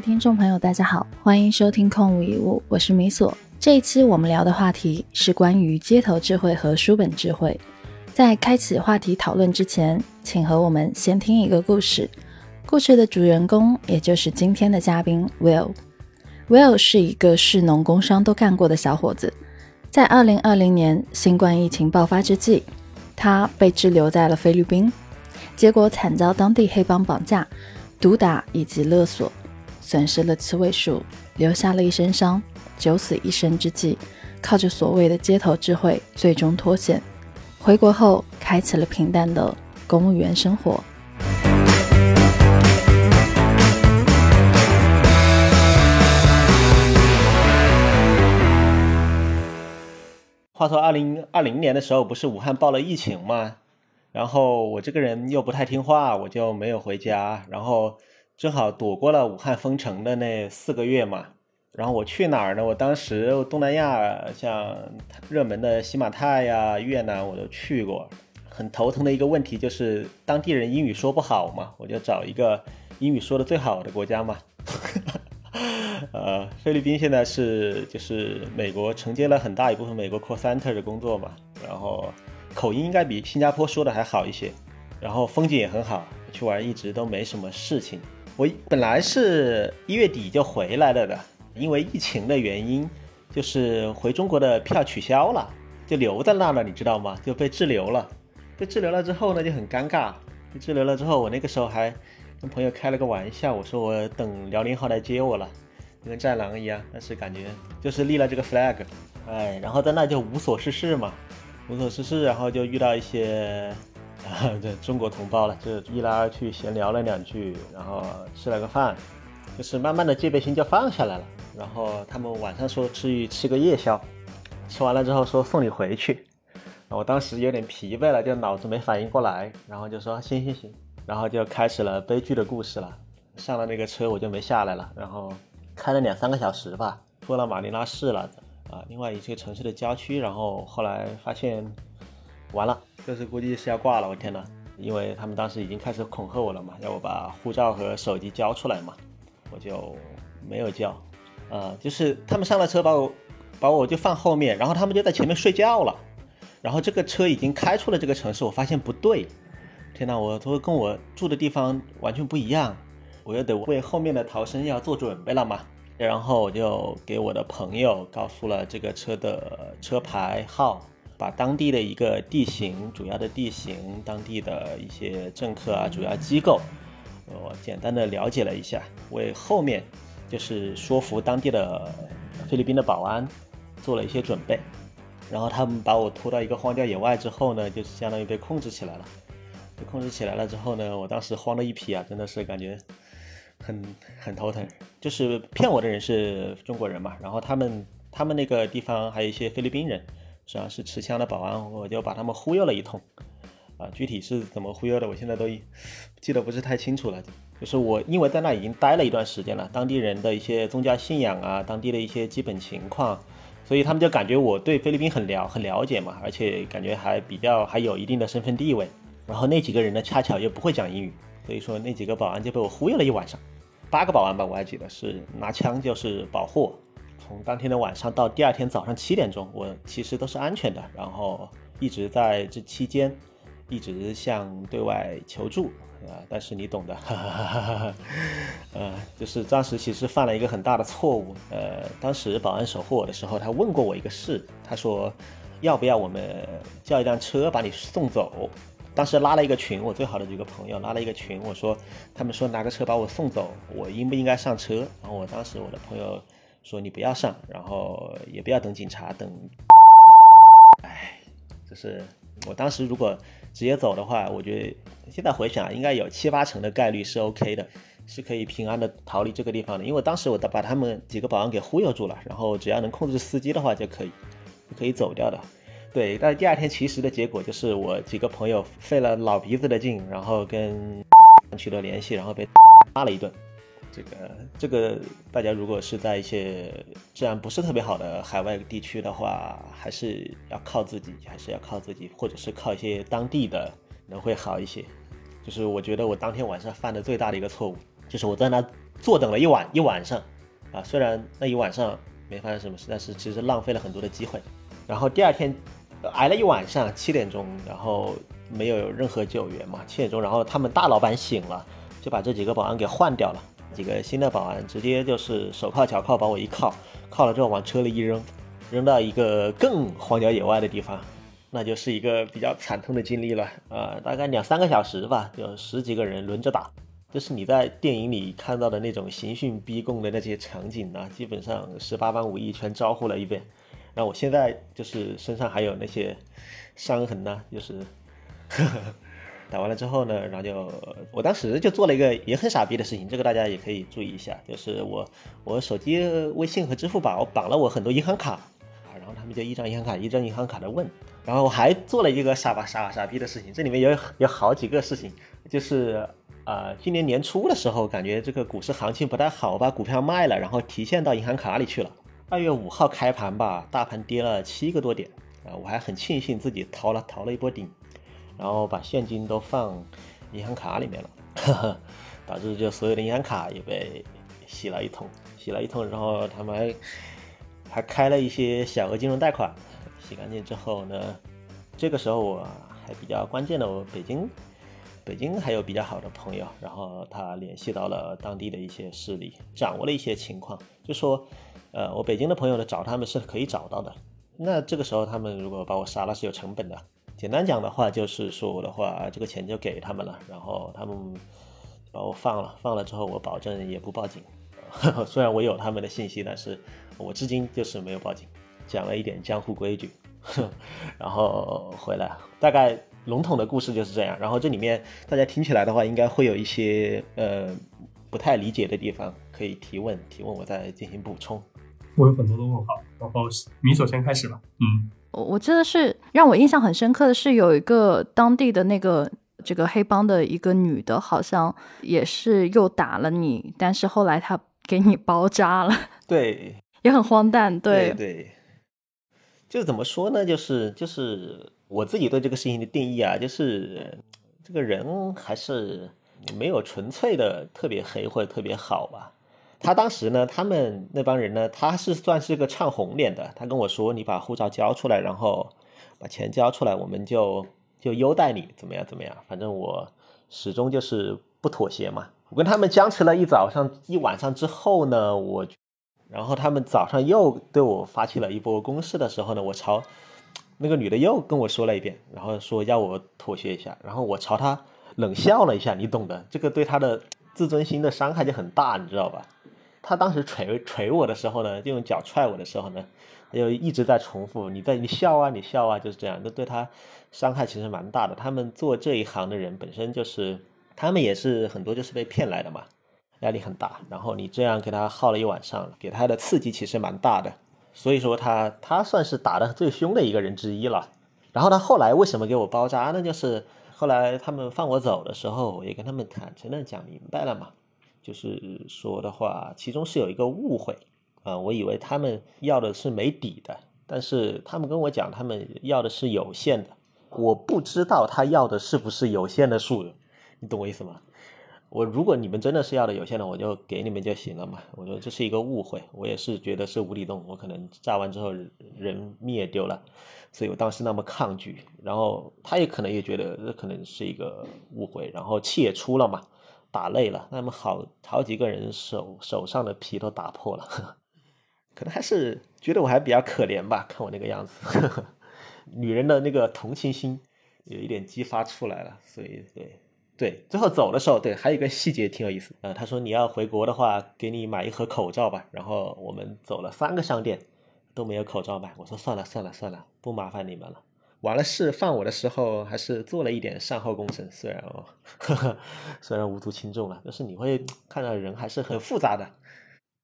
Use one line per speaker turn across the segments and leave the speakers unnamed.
听众朋友，大家好，欢迎收听空无一物，我是米索。这一期我们聊的话题是关于街头智慧和书本智慧。在开启话题讨论之前，请和我们先听一个故事。故事的主人公，也就是今天的嘉宾 Will。Will 是一个士农工商都干过的小伙子。在2020年新冠疫情爆发之际，他被滞留在了菲律宾，结果惨遭当地黑帮绑架。毒打以及勒索，损失了七位数，留下了一身伤。九死一生之际，靠着所谓的街头智慧，最终脱险。回国后，开启了平淡的公务员生活。
话说，二零二零年的时候，不是武汉爆了疫情吗？然后我这个人又不太听话，我就没有回家。然后正好躲过了武汉封城的那四个月嘛。然后我去哪儿呢？我当时东南亚像热门的西马泰呀、越南我都去过。很头疼的一个问题就是当地人英语说不好嘛，我就找一个英语说的最好的国家嘛。呃，菲律宾现在是就是美国承接了很大一部分美国 call center 的工作嘛，然后。口音应该比新加坡说的还好一些，然后风景也很好，去玩一直都没什么事情。我本来是一月底就回来了的，因为疫情的原因，就是回中国的票取消了，就留在那了，你知道吗？就被滞留了。被滞留了之后呢，就很尴尬。被滞留了之后，我那个时候还跟朋友开了个玩笑，我说我等辽宁号来接我了，跟战狼一样。但是感觉就是立了这个 flag，哎，然后在那就无所事事嘛。无所事事，然后就遇到一些 啊，这中国同胞了，就一来二去闲聊了两句，然后吃了个饭，就是慢慢的戒备心就放下来了。然后他们晚上说去吃个夜宵，吃完了之后说送你回去，我当时有点疲惫了，就脑子没反应过来，然后就说行行行，然后就开始了悲剧的故事了。上了那个车我就没下来了，然后开了两三个小时吧，过了马尼拉市了。啊，另外一些城市的郊区，然后后来发现完了，这次估计是要挂了。我天呐，因为他们当时已经开始恐吓我了嘛，要我把护照和手机交出来嘛，我就没有交。啊，就是他们上了车把我把我就放后面，然后他们就在前面睡觉了。然后这个车已经开出了这个城市，我发现不对，天呐，我都跟我住的地方完全不一样，我又得为后面的逃生要做准备了嘛。然后我就给我的朋友告诉了这个车的车牌号，把当地的一个地形、主要的地形、当地的一些政客啊、主要机构，我简单的了解了一下，为后面就是说服当地的菲律宾的保安做了一些准备。然后他们把我拖到一个荒郊野外之后呢，就是相当于被控制起来了。被控制起来了之后呢，我当时慌了一批啊，真的是感觉。很很头疼，就是骗我的人是中国人嘛，然后他们他们那个地方还有一些菲律宾人，实际上是持枪的保安，我就把他们忽悠了一通，啊，具体是怎么忽悠的，我现在都记得不是太清楚了。就是我因为在那已经待了一段时间了，当地人的一些宗教信仰啊，当地的一些基本情况，所以他们就感觉我对菲律宾很了很了解嘛，而且感觉还比较还有一定的身份地位。然后那几个人呢，恰巧又不会讲英语。所以说那几个保安就被我忽悠了一晚上，八个保安吧，我还记得是拿枪就是保护。从当天的晚上到第二天早上七点钟，我其实都是安全的。然后一直在这期间，一直向对外求助啊。但是你懂的，呃，就是当时其实犯了一个很大的错误。呃，当时保安守护我的时候，他问过我一个事，他说要不要我们叫一辆车把你送走。当时拉了一个群，我最好的几个朋友拉了一个群，我说他们说拿个车把我送走，我应不应该上车？然后我当时我的朋友说你不要上，然后也不要等警察等。哎，就是我当时如果直接走的话，我觉得现在回想应该有七八成的概率是 OK 的，是可以平安的逃离这个地方的。因为当时我把他们几个保安给忽悠住了，然后只要能控制司机的话就可以，可以走掉的。对，但是第二天其实的结果就是我几个朋友费了老鼻子的劲，然后跟取得联系，然后被骂了一顿。这个这个，大家如果是在一些治安不是特别好的海外地区的话，还是要靠自己，还是要靠自己，或者是靠一些当地的人会好一些。就是我觉得我当天晚上犯的最大的一个错误，就是我在那坐等了一晚一晚上，啊，虽然那一晚上没发生什么事，但是其实浪费了很多的机会。然后第二天挨了一晚上，七点钟，然后没有任何救援嘛，七点钟，然后他们大老板醒了，就把这几个保安给换掉了，几个新的保安直接就是手铐脚铐把我一铐，铐了之后往车里一扔，扔到一个更荒郊野外的地方。那就是一个比较惨痛的经历了，呃，大概两三个小时吧，有十几个人轮着打，就是你在电影里看到的那种刑讯逼供的那些场景啊，基本上十八般武艺全招呼了一遍。然后我现在就是身上还有那些伤痕呢，就是呵 呵打完了之后呢，然后就我当时就做了一个也很傻逼的事情，这个大家也可以注意一下，就是我我手机微信和支付宝绑了我很多银行卡啊，然后他们就一张银行卡一张银行卡的问。然后我还做了一个傻吧傻吧傻逼的事情，这里面有有好几个事情，就是啊，今年年初的时候，感觉这个股市行情不太好，我把股票卖了，然后提现到银行卡里去了。二月五号开盘吧，大盘跌了七个多点，啊，我还很庆幸自己逃了逃了一波顶，然后把现金都放银行卡里面了，导致就所有的银行卡也被洗了一通，洗了一通，然后他们还还开了一些小额金融贷款。洗干净之后呢，这个时候我还比较关键的，我北京，北京还有比较好的朋友，然后他联系到了当地的一些势力，掌握了一些情况，就说，呃，我北京的朋友呢找他们是可以找到的。那这个时候他们如果把我杀了是有成本的。简单讲的话就是说我的话，这个钱就给他们了，然后他们把我放了，放了之后我保证也不报警。虽然我有他们的信息，但是我至今就是没有报警，讲了一点江湖规矩。然后回来，大概笼统的故事就是这样。然后这里面大家听起来的话，应该会有一些呃不太理解的地方，可以提问，提问我再进行补充。
我有很多的问号，然后米索先开始吧。嗯，
我我真的是让我印象很深刻的是，有一个当地的那个这个黑帮的一个女的，好像也是又打了你，但是后来她给你包扎了。
对，
也很荒诞。
对对。就是怎么说呢？就是就是我自己对这个事情的定义啊，就是这个人还是没有纯粹的特别黑或者特别好吧。他当时呢，他们那帮人呢，他是算是个唱红脸的。他跟我说：“你把护照交出来，然后把钱交出来，我们就就优待你，怎么样怎么样？反正我始终就是不妥协嘛。我跟他们僵持了一早上一晚上之后呢，我。”然后他们早上又对我发起了一波攻势的时候呢，我朝那个女的又跟我说了一遍，然后说要我妥协一下，然后我朝她冷笑了一下，你懂的，这个对她的自尊心的伤害就很大，你知道吧？他当时捶捶我的时候呢，就用脚踹我的时候呢，就一直在重复你在你笑啊，你笑啊，就是这样，那对他伤害其实蛮大的。他们做这一行的人本身就是，他们也是很多就是被骗来的嘛。压力很大，然后你这样给他耗了一晚上，给他的刺激其实蛮大的，所以说他他算是打的最凶的一个人之一了。然后他后来为什么给我包扎呢？就是后来他们放我走的时候，我也跟他们坦诚的讲明白了嘛，就是说的话，其中是有一个误会啊，我以为他们要的是没底的，但是他们跟我讲他们要的是有限的，我不知道他要的是不是有限的数，你懂我意思吗？我如果你们真的是要的有限的，我就给你们就行了嘛。我说这是一个误会，我也是觉得是无底洞，我可能炸完之后人灭丢了，所以我当时那么抗拒。然后他也可能也觉得这可能是一个误会，然后气也出了嘛，打累了，那么好好几个人手手上的皮都打破了，可能还是觉得我还比较可怜吧，看我那个样子，女人的那个同情心有一点激发出来了，所以对。对，最后走的时候，对，还有一个细节挺有意思。呃，他说你要回国的话，给你买一盒口罩吧。然后我们走了三个商店，都没有口罩卖。我说算了算了算了，不麻烦你们了。完了事放我的时候，还是做了一点善后工程。虽然哦，虽然无足轻重了，但是你会看到人还是很复杂的。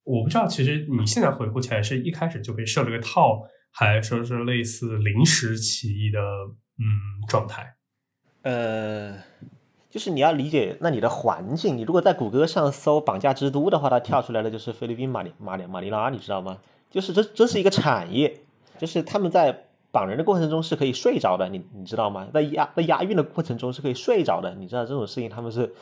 我不知道，其实你现在回顾起来，是一开始就被设了个套，还是说是类似临时起意的嗯状态？
呃。就是你要理解那里的环境，你如果在谷歌上搜“绑架之都”的话，它跳出来的就是菲律宾马里马里马尼拉，你知道吗？就是这这是一个产业，就是他们在绑人的过程中是可以睡着的，你你知道吗？在押在押运的过程中是可以睡着的，你知道这种事情他们是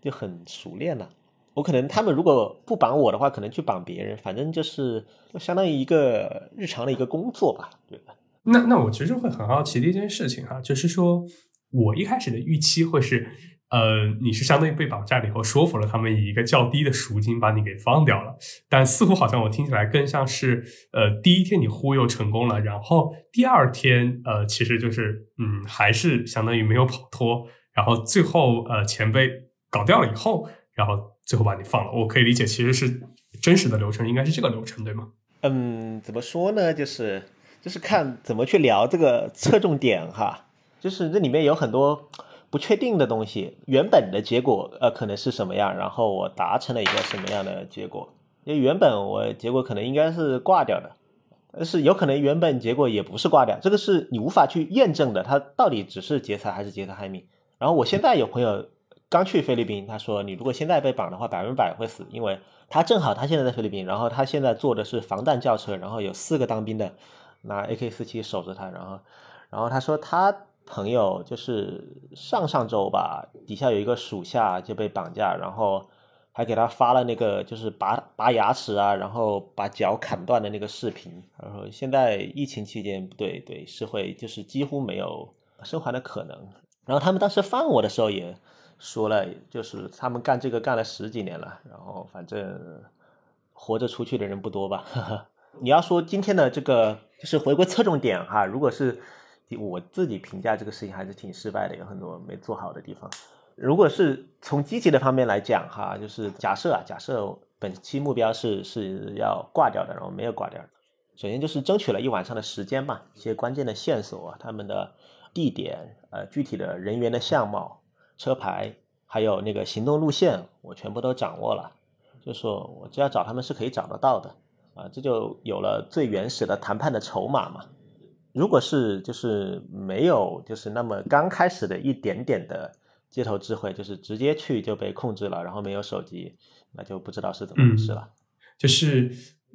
就很熟练的。我可能他们如果不绑我的话，可能去绑别人，反正就是相当于一个日常的一个工作吧，对吧？
那那我其实会很好奇的一件事情哈，就是说我一开始的预期会是，呃，你是相当于被绑架了以后，说服了他们以一个较低的赎金把你给放掉了，但似乎好像我听起来更像是，呃，第一天你忽悠成功了，然后第二天，呃，其实就是，嗯，还是相当于没有跑脱，然后最后，呃，钱被搞掉了以后，然后。最后把你放了，我可以理解，其实是真实的流程，应该是这个流程，对吗？
嗯，怎么说呢？就是就是看怎么去聊这个侧重点哈。就是这里面有很多不确定的东西，原本的结果呃可能是什么样，然后我达成了一个什么样的结果？因为原本我结果可能应该是挂掉的，但是有可能原本结果也不是挂掉，这个是你无法去验证的，它到底只是劫财还是劫财害命？然后我现在有朋友。刚去菲律宾，他说你如果现在被绑的话，百分百会死，因为他正好他现在在菲律宾，然后他现在坐的是防弹轿车，然后有四个当兵的拿 AK 四七守着他，然后，然后他说他朋友就是上上周吧，底下有一个属下就被绑架，然后还给他发了那个就是拔拔牙齿啊，然后把脚砍断的那个视频，然后现在疫情期间，对对是会就是几乎没有生还的可能，然后他们当时放我的时候也。说了，就是他们干这个干了十几年了，然后反正活着出去的人不多吧。你要说今天的这个就是回归侧重点哈，如果是我自己评价这个事情还是挺失败的，有很多没做好的地方。如果是从积极的方面来讲哈，就是假设啊，假设本期目标是是要挂掉的，然后没有挂掉。首先就是争取了一晚上的时间嘛，一些关键的线索，他们的地点，呃，具体的人员的相貌。车牌还有那个行动路线，我全部都掌握了。就说我只要找他们是可以找得到的啊，这就有了最原始的谈判的筹码嘛。如果是就是没有就是那么刚开始的一点点的街头智慧，就是直接去就被控制了，然后没有手机，那就不知道是怎么回事了。
就是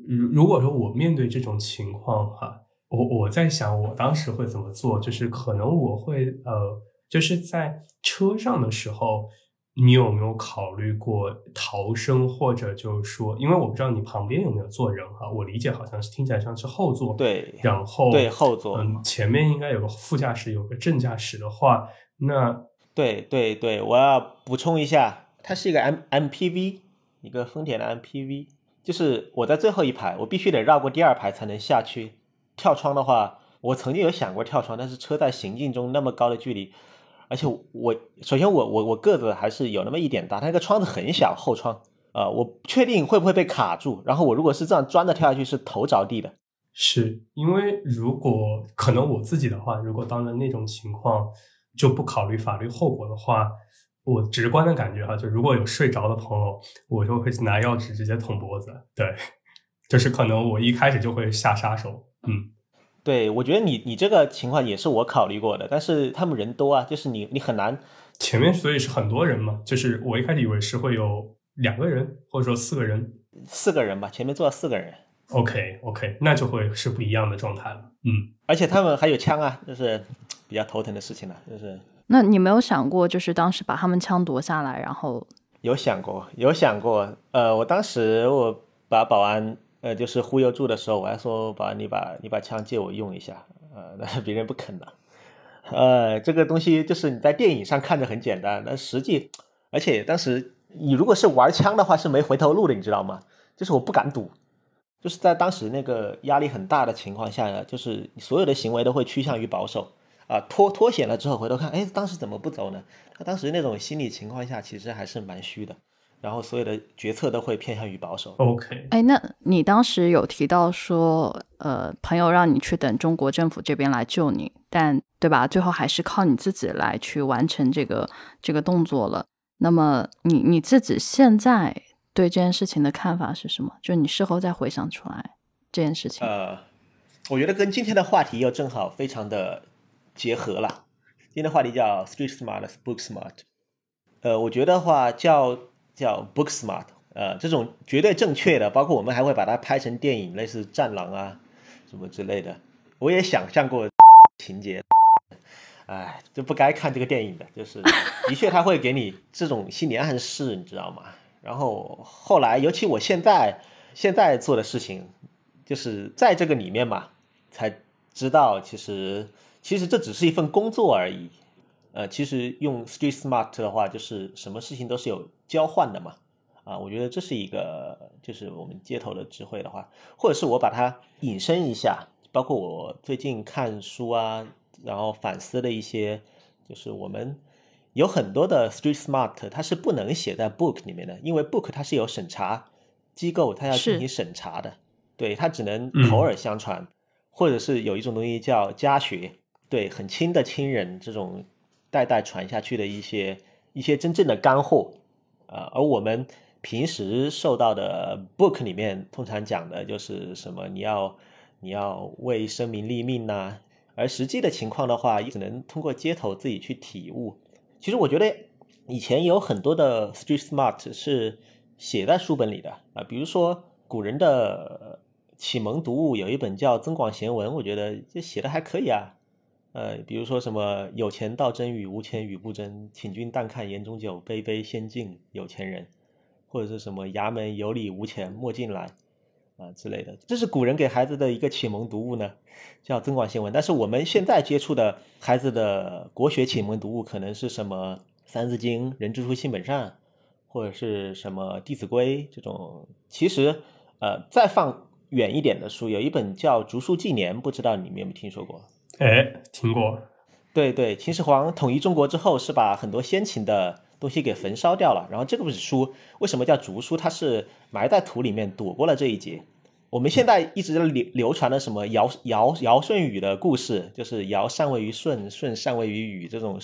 如如果说我面对这种情况哈，我我在想我当时会怎么做，就是可能我会呃。就是在车上的时候，你有没有考虑过逃生，或者就是说，因为我不知道你旁边有没有坐人哈，我理解好像是听起来像是后座，
对，
然后
对后座，
嗯，前面应该有个副驾驶，有个正驾驶的话，那
对对对，我要补充一下，它是一个 M MPV，一个丰田的 MPV，就是我在最后一排，我必须得绕过第二排才能下去，跳窗的话，我曾经有想过跳窗，但是车在行进中那么高的距离。而且我首先我我我个子还是有那么一点大，它那个窗子很小，后窗啊，我不确定会不会被卡住。然后我如果是这样钻着跳下去，是头着地的。
是因为如果可能我自己的话，如果当了那种情况，就不考虑法律后果的话，我直观的感觉哈，就如果有睡着的朋友，我就会拿钥匙直接捅脖子。对，就是可能我一开始就会下杀手。嗯。
对，我觉得你你这个情况也是我考虑过的，但是他们人多啊，就是你你很难。
前面所以是很多人嘛，就是我一开始以为是会有两个人或者说四个人，
四个人吧，前面坐了四个人。
OK OK，那就会是不一样的状态了。嗯，
而且他们还有枪啊，就是比较头疼的事情了，就是。
那你没有想过，就是当时把他们枪夺下来，然后
有想过，有想过。呃，我当时我把保安。呃，就是忽悠住的时候，我还说把你把你把枪借我用一下，呃，那别人不肯的。呃，这个东西就是你在电影上看着很简单，但实际，而且当时你如果是玩枪的话是没回头路的，你知道吗？就是我不敢赌，就是在当时那个压力很大的情况下呢，就是所有的行为都会趋向于保守啊，脱脱险了之后回头看，哎，当时怎么不走呢？他当时那种心理情况下其实还是蛮虚的。然后所有的决策都会偏向于保守。
OK，
哎，那你当时有提到说，呃，朋友让你去等中国政府这边来救你，但对吧？最后还是靠你自己来去完成这个这个动作了。那么你你自己现在对这件事情的看法是什么？就你事后再回想出来这件事情。
呃，我觉得跟今天的话题又正好非常的结合了。今天的话题叫 Street Smart Book Smart。呃，我觉得话叫。叫 Book Smart，呃，这种绝对正确的，包括我们还会把它拍成电影，类似《战狼》啊什么之类的。我也想象过 情节，哎，就不该看这个电影的，就是 的确他会给你这种心理暗示，你知道吗？然后后来，尤其我现在现在做的事情，就是在这个里面嘛，才知道其实其实这只是一份工作而已。呃，其实用 Street Smart 的话，就是什么事情都是有交换的嘛。啊，我觉得这是一个，就是我们街头的智慧的话，或者是我把它引申一下，包括我最近看书啊，然后反思的一些，就是我们有很多的 Street Smart，它是不能写在 Book 里面的，因为 Book 它是有审查机构，它要进行审查的，对，它只能口耳相传，或者是有一种东西叫家学，对，很亲的亲人这种代代传下去的一些一些真正的干货，啊，而我们。平时受到的 book 里面通常讲的就是什么？你要你要为生民立命呐。而实际的情况的话，只能通过街头自己去体悟。其实我觉得以前有很多的 street smart 是写在书本里的啊，比如说古人的启蒙读物有一本叫《增广贤文》，我觉得这写的还可以啊。呃，比如说什么有钱道真语，无钱语不真，请君淡看言中酒，杯杯先敬有钱人。或者是什么衙门有理无钱莫进来啊之类的，这是古人给孩子的一个启蒙读物呢，叫《增广贤文》。但是我们现在接触的孩子的国学启蒙读物，可能是什么《三字经》《人之初，性本善》，或者是什么《弟子规》这种。其实，呃，再放远一点的书，有一本叫《竹书纪年》，不知道你们有没有听说过？
哎，听过。
对对，秦始皇统一中国之后，是把很多先秦的。东西给焚烧掉了，然后这个本书为什么叫竹书？它是埋在土里面躲过了这一劫。我们现在一直流流传的什么尧尧尧舜禹的故事，就是尧禅位于舜，舜禅位于禹这种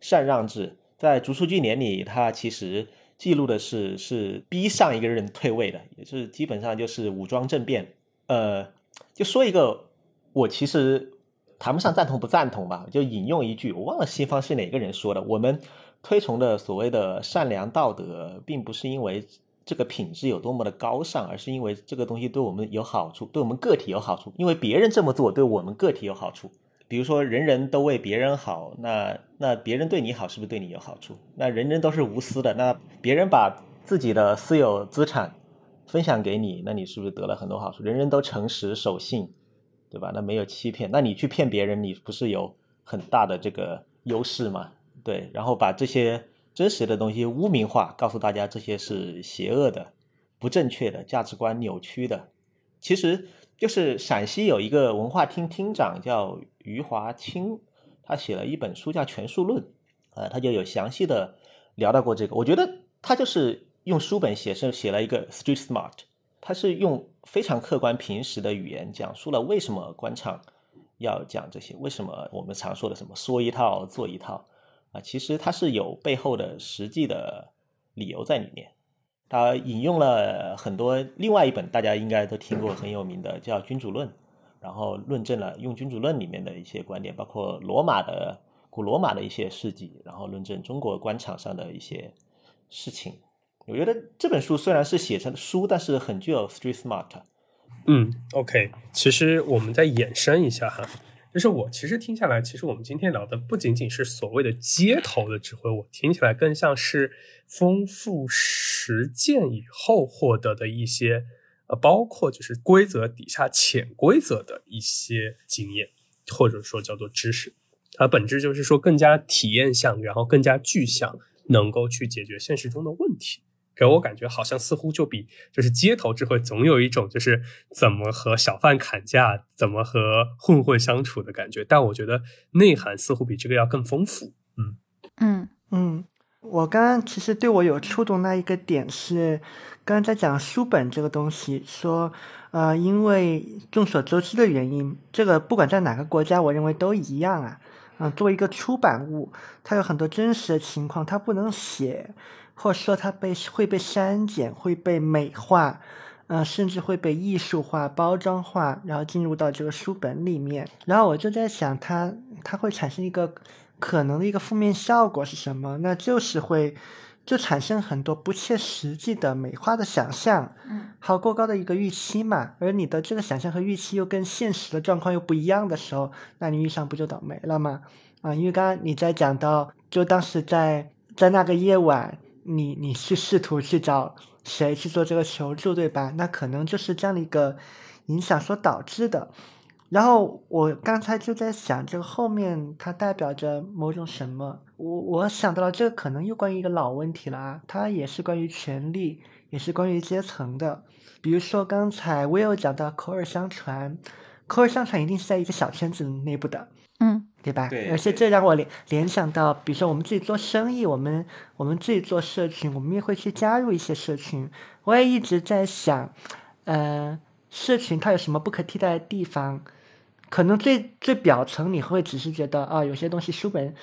禅让制，在竹书纪年里，它其实记录的是是逼上一个人退位的，也是基本上就是武装政变。呃，就说一个，我其实谈不上赞同不赞同吧，就引用一句，我忘了西方是哪个人说的，我们。推崇的所谓的善良道德，并不是因为这个品质有多么的高尚，而是因为这个东西对我们有好处，对我们个体有好处。因为别人这么做，对我们个体有好处。比如说，人人都为别人好，那那别人对你好，是不是对你有好处？那人人都是无私的，那别人把自己的私有资产分享给你，那你是不是得了很多好处？人人都诚实守信，对吧？那没有欺骗，那你去骗别人，你不是有很大的这个优势吗？对，然后把这些真实的东西污名化，告诉大家这些是邪恶的、不正确的价值观扭曲的。其实就是陕西有一个文化厅厅长叫余华清，他写了一本书叫《权术论》，呃，他就有详细的聊到过这个。我觉得他就是用书本写是写了一个 street smart，他是用非常客观平实的语言讲述了为什么官场要讲这些，为什么我们常说的什么说一套做一套。啊，其实它是有背后的实际的理由在里面。他引用了很多另外一本大家应该都听过很有名的叫《君主论》，然后论证了用《君主论》里面的一些观点，包括罗马的古罗马的一些事迹，然后论证中国官场上的一些事情。我觉得这本书虽然是写成书，但是很具有 street smart。
嗯，OK，其实我们再延伸一下哈。就是我其实听下来，其实我们今天聊的不仅仅是所谓的街头的指挥，我听起来更像是丰富实践以后获得的一些，呃，包括就是规则底下潜规则的一些经验，或者说叫做知识。它本质就是说更加体验向，然后更加具象，能够去解决现实中的问题。给我感觉好像似乎就比就是街头智慧总有一种就是怎么和小贩砍价，怎么和混混相处的感觉，但我觉得内涵似乎比这个要更丰富。
嗯嗯
嗯，我刚刚其实对我有触动那一个点是，刚刚在讲书本这个东西，说呃，因为众所周知的原因，这个不管在哪个国家，我认为都一样啊。嗯，作为一个出版物，它有很多真实的情况，它不能写。或者说它被会被删减，会被美化，呃，甚至会被艺术化、包装化，然后进入到这个书本里面。然后我就在想，它它会产生一个可能的一个负面效果是什么？那就是会就产生很多不切实际的美化的想象，
嗯，
还有过高的一个预期嘛。而你的这个想象和预期又跟现实的状况又不一样的时候，那你遇上不就倒霉了吗？啊，因为刚刚你在讲到，就当时在在那个夜晚。你你去试图去找谁去做这个求助，对吧？那可能就是这样的一个影响所导致的。然后我刚才就在想，这个后面它代表着某种什么？我我想到了，这个可能又关于一个老问题了啊，它也是关于权力，也是关于阶层的。比如说刚才我有讲到口耳相传，口耳相传一定是在一个小圈子内部的，对吧？
对
而且这让我联联想到，比如说我们自己做生意，我们我们自己做社群，我们也会去加入一些社群。我也一直在想，呃，社群它有什么不可替代的地方？可能最最表层你会只是觉得啊，有些东西书本，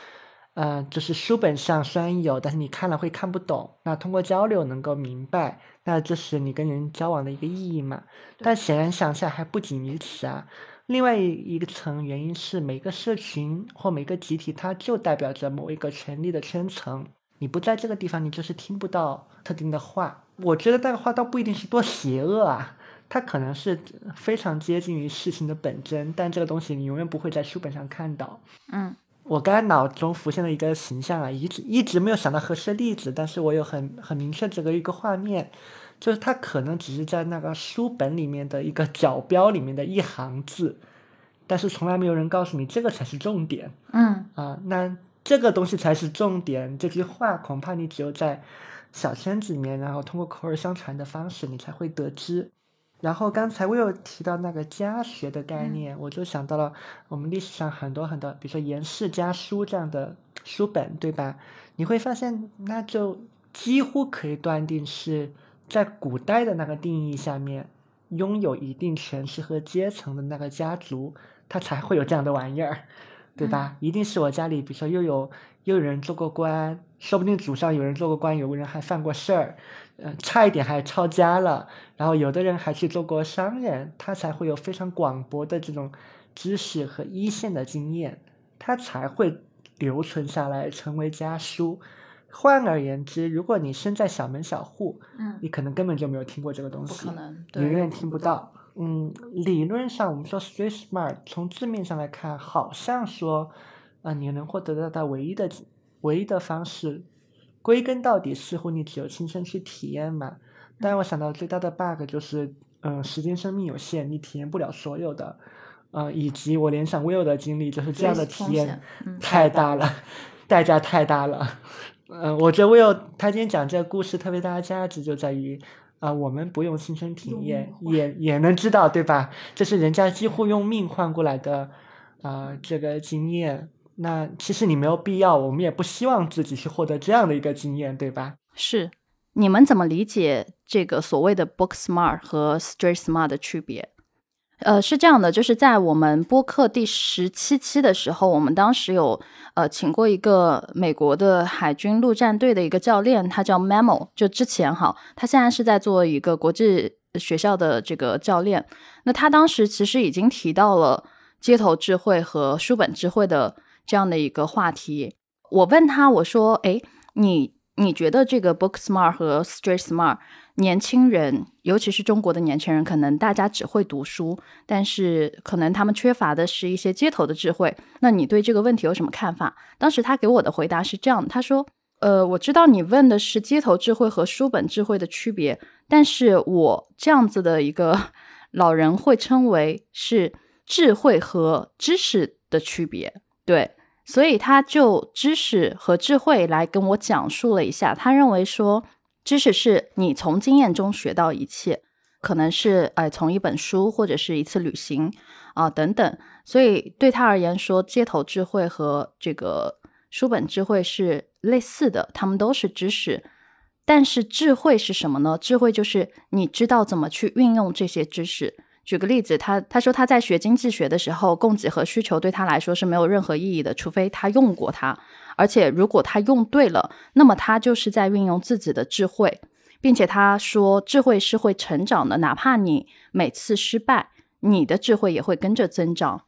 呃，就是书本上虽然有，但是你看了会看不懂。那通过交流能够明白，那这是你跟人交往的一个意义嘛？但显然想起来还不仅于此啊。另外一一个层原因是每个社群或每个集体，它就代表着某一个权力的圈层。你不在这个地方，你就是听不到特定的话。我觉得那个话倒不一定是多邪恶啊，它可能是非常接近于事情的本真，但这个东西你永远不会在书本上看到。
嗯
我刚才脑中浮现了一个形象啊，一直一直没有想到合适的例子，但是我有很很明确这个一个画面，就是它可能只是在那个书本里面的一个角标里面的一行字，但是从来没有人告诉你这个才是重点
嗯
啊，那这个东西才是重点。这句话恐怕你只有在小圈子里面，然后通过口耳相传的方式，你才会得知。然后刚才我有提到那个家学的概念，我就想到了我们历史上很多很多，比如说《颜氏家书》这样的书本，对吧？你会发现，那就几乎可以断定是在古代的那个定义下面，拥有一定权势和阶层的那个家族，他才会有这样的玩意儿，对吧？一定是我家里，比如说又有又有人做过官，说不定祖上有人做过官，有个人还犯过事儿，呃，差一点还抄家了。然后有的人还去做过商人，他才会有非常广博的这种知识和一线的经验，他才会留存下来成为家书。换而言之，如果你身在小门小户，
嗯，
你可能根本就没有听过这个东西
不
西，
可能，
你，永远听不到。嗯，理论上我们说 street smart，从字面上来看，好像说，啊、你能获得到的唯一的唯一的方式，归根到底似乎你只有亲身去体验嘛。但我想到最大的 bug 就是，嗯、时间生命有限，你体验不了所有的，呃，以及我联想 Will 的经历，就是这样的体验
嗯
太大了，代价太大了。嗯、我觉得 Will 他今天讲这个故事特别大的价值就在于，啊、我们不用亲身体验，也也能知道，对吧？这是人家几乎用命换过来的，啊、这个经验。那其实你没有必要，我们也不希望自己去获得这样的一个经验，对吧？
是。你们怎么理解这个所谓的 book smart 和 street smart 的区别？呃，是这样的，就是在我们播客第十七期的时候，我们当时有呃请过一个美国的海军陆战队的一个教练，他叫 Memo，就之前哈，他现在是在做一个国际学校的这个教练。那他当时其实已经提到了街头智慧和书本智慧的这样的一个话题。我问他，我说：“诶，你你觉得这个 book smart 和 street smart 年轻人，尤其是中国的年轻人，可能大家只会读书，但是可能他们缺乏的是一些街头的智慧。那你对这个问题有什么看法？当时他给我的回答是这样，他说：“呃，我知道你问的是街头智慧和书本智慧的区别，但是我这样子的一个老人会称为是智慧和知识的区别。”对，所以他就知识和智慧来跟我讲述了一下，他认为说，知识是你从经验中学到一切，可能是哎从一本书或者是一次旅行啊、等等，所以对他而言说，街头智慧和这个书本智慧是类似的，他们都是知识。但是智慧是什么呢？智慧就是你知道怎么去运用这些知识。举个例子，他他说他在学经济学的时候，供给和需求对他来说是没有任何意义的，除非他用过它。而且如果他用对了，那么他就是在运用自己的智慧，并且他说智慧是会成长的，哪怕你每次失败，你的智慧也会跟着增长。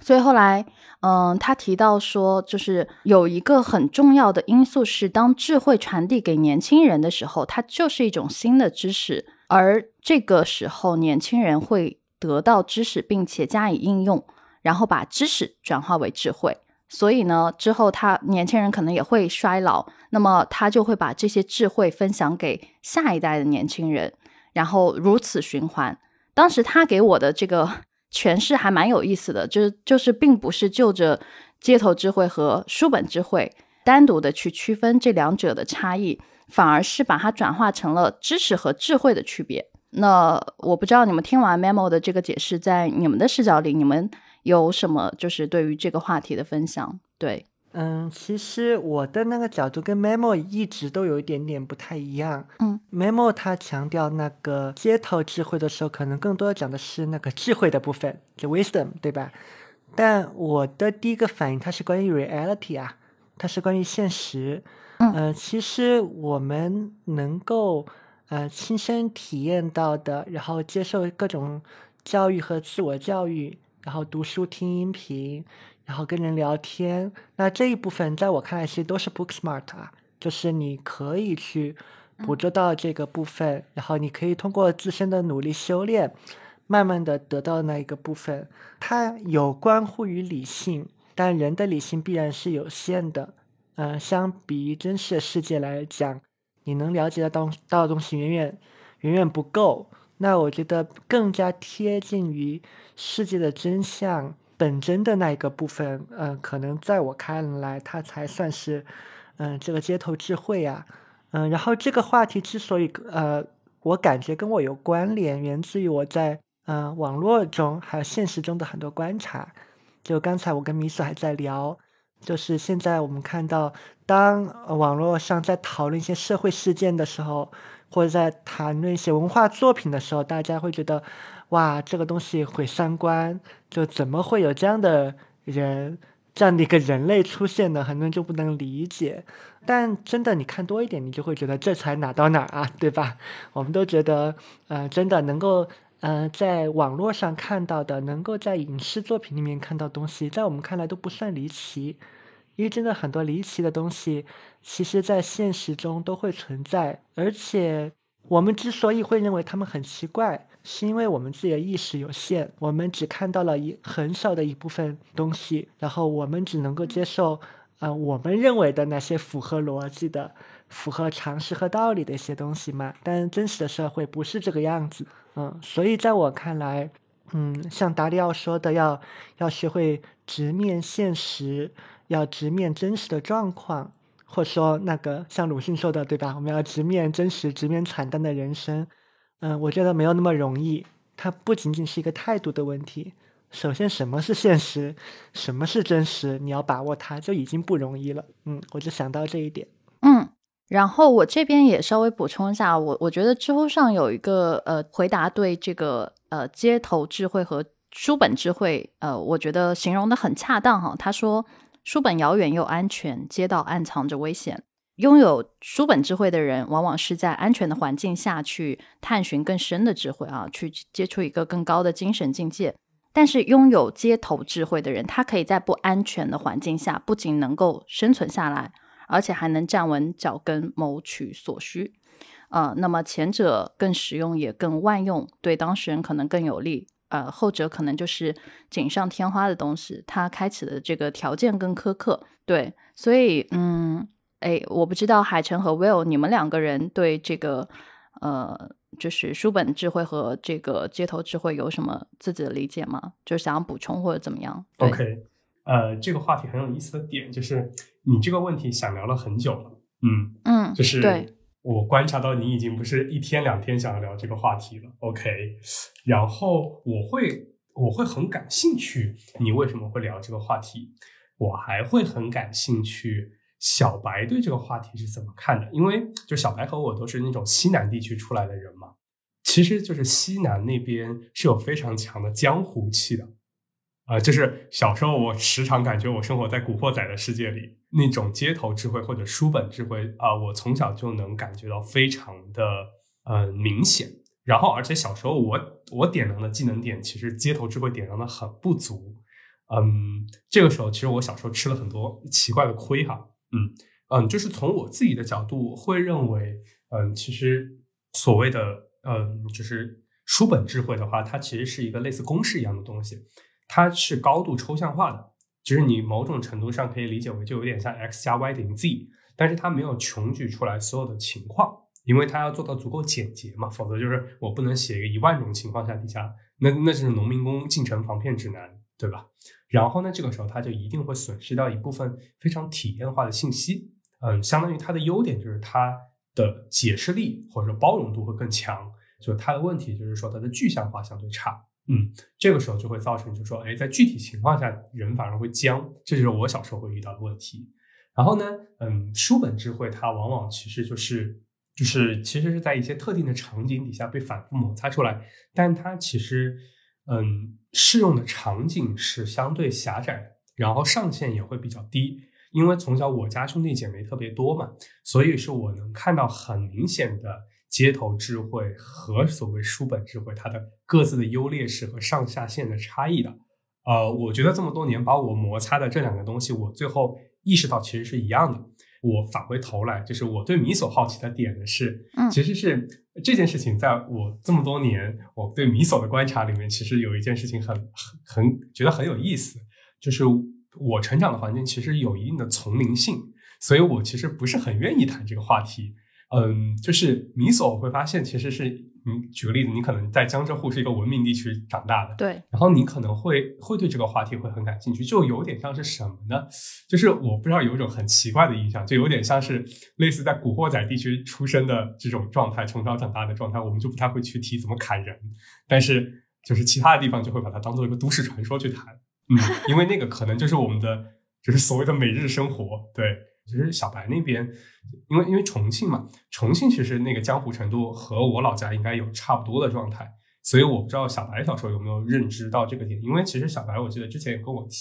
所以后来，嗯，他提到说，就是有一个很重要的因素是，当智慧传递给年轻人的时候，它就是一种新的知识，而这个时候，年轻人会得到知识，并且加以应用，然后把知识转化为智慧。所以呢，之后他年轻人可能也会衰老，那么他就会把这些智慧分享给下一代的年轻人，然后如此循环。当时他给我的这个 诠释还蛮有意思的，就是就是并不是就着街头智慧和书本智慧单独的去区分这两者的差异，反而是把它转化成了知识和智慧的区别。那我不知道你们听完 Memo 的这个解释，在你们的视角里，你们有什么就是对于这个话题的分享？对，
嗯，其实我的那个角度跟 Memo 一直都有一点点不太一样。
嗯
，Memo 他强调那个街头智慧的时候，可能更多讲的是那个智慧的部分，就 wisdom，对吧？但我的第一个反应，它是关于 reality 啊，它是关于现实。
嗯
呃，其实我们能够呃亲身体验到的，然后接受各种教育和自我教育，然后读书、听音频，然后跟人聊天，那这一部分在我看来其实都是 book smart 啊，就是你可以去捕捉到这个部分，然后你可以通过自身的努力修炼，慢慢的得到那一个部分。它有关乎于理性，但人的理性必然是有限的。嗯，相比于真实的世界来讲，你能了解的东到的东西远远远远不够。那我觉得更加贴近于世界的真相本真的那一个部分，呃，可能在我看来，它才算是，嗯、这个街头智慧啊，嗯、然后这个话题之所以呃，我感觉跟我有关联，源自于我在嗯、网络中还有现实中的很多观察。就刚才我跟米索还在聊，就是现在我们看到，当网络上在讨论一些社会事件的时候，或者在谈论一些文化作品的时候，大家会觉得，哇，这个东西毁三观，就怎么会有这样的人，这样的一个人类出现呢？很多人就不能理解。但真的，你看多一点，你就会觉得这才哪到哪啊，对吧？我们都觉得，呃，真的能够，呃，在网络上看到的，能够在影视作品里面看到东西，在我们看来都不算离奇，因为真的很多离奇的东西，其实在现实中都会存在，而且我们之所以会认为他们很奇怪，是因为我们自己的意识有限，我们只看到了一很少的一部分东西，然后我们只能够接受，呃，我们认为的那些符合逻辑的、符合常识和道理的一些东西嘛。但真实的社会不是这个样子，嗯，所以在我看来，嗯，像达里奥说的要，要学会直面现实，要直面真实的状况。或者说那个像鲁迅说的，对吧？我们要直面真实，直面惨淡的人生。嗯，我觉得没有那么容易。它不仅仅是一个态度的问题。首先，什么是现实？什么是真实？你要把握它，就已经不容易了。嗯，我就想到这一点。
嗯，然后我这边也稍微补充一下，我我觉得知乎上有一个呃回答对这个呃街头智慧和书本智慧，呃，我觉得形容的很恰当哈。他说。书本遥远又安全，街道暗藏着危险。拥有书本智慧的人，往往是在安全的环境下去探寻更深的智慧啊，去接触一个更高的精神境界。但是，拥有街头智慧的人，他可以在不安全的环境下，不仅能够生存下来，而且还能站稳脚跟，谋取所需。呃，那么前者更实用，也更万用，对当事人可能更有利。呃，后者可能就是锦上添花的东西，它开启的这个条件更苛刻，对，所以嗯，哎，我不知道海晨和 Will 你们两个人对这个呃，就是书本智慧和这个街头智慧有什么自己的理解吗？就是想要补充或者怎么样
？OK，呃，这个话题很有意思的点就是你这个问题想聊了很久了，嗯
嗯，
就是
对，
我观察到你已经不是一天两天想要聊这个话题了，OK，然后我会我会很感兴趣，你为什么会聊这个话题？我还会很感兴趣，小白对这个话题是怎么看的？因为就小白和我都是那种西南地区出来的人嘛，其实就是西南那边是有非常强的江湖气的。啊、就是小时候我时常感觉我生活在古惑仔的世界里，那种街头智慧或者书本智慧啊、我从小就能感觉到非常的呃明显。然后，而且小时候我我点燃的技能点，其实街头智慧点燃的很不足。嗯，这个时候其实我小时候吃了很多奇怪的亏哈。嗯嗯，就是从我自己的角度会认为，嗯，其实所谓的嗯，就是书本智慧的话，它其实是一个类似公式一样的东西。它是高度抽象化的，就是你某种程度上可以理解为就有点像 x 加 y 等于 z，但是它没有穷举出来所有的情况，因为它要做到足够简洁嘛，否则就是我不能写一个一万种情况下底下，那那就是农民工进城防骗指南，对吧？然后呢，这个时候它就一定会损失掉一部分非常体验化的信息。嗯，相当于它的优点就是它的解释力或者说包容度会更强，就它的问题就是说它的具象化相对差。嗯，这个时候就会造成，就是说，哎，在具体情况下人反而会僵，这就是我小时候会遇到的问题。然后呢，嗯，书本智慧它往往其实就是就是其实是在一些特定的场景底下被反复摩擦出来，但它其实嗯适用的场景是相对狭窄的，然后上限也会比较低。因为从小我家兄弟姐妹特别多嘛，所以是我能看到很明显的街头智慧和所谓书本智慧它的各自的优劣势和上下限的差异的。呃，我觉得这么多年把我摩擦的这两个东西，我最后意识到其实是一样的。我返回头来，就是我对米所好奇的点的是，其实是这件事情，在我这么多年我对米索的观察里面，其实有一件事情很很很觉得很有意思，就是。我成长的环境其实有一定的丛林性，所以我其实不是很愿意谈这个话题。嗯，就是米索，我会发现其实是，你举个例子，你可能在江浙沪是一个文明地区长大的，
对，
然后你可能会会对这个话题会很感兴趣，就有点像是什么呢？就是我不知道有一种很奇怪的印象，就有点像是类似在古惑仔地区出生的这种状态，从小长大的状态，我们就不太会去提怎么砍人，但是就是其他的地方就会把它当做一个都市传说去谈。嗯，因为那个可能就是我们的，就是所谓的每日生活。对，其实小白那边，因为因为重庆嘛，重庆其实那个江湖程度和我老家应该有差不多的状态，所以我不知道小白小时候有没有认知到这个点。因为其实小白，我记得之前有跟我提，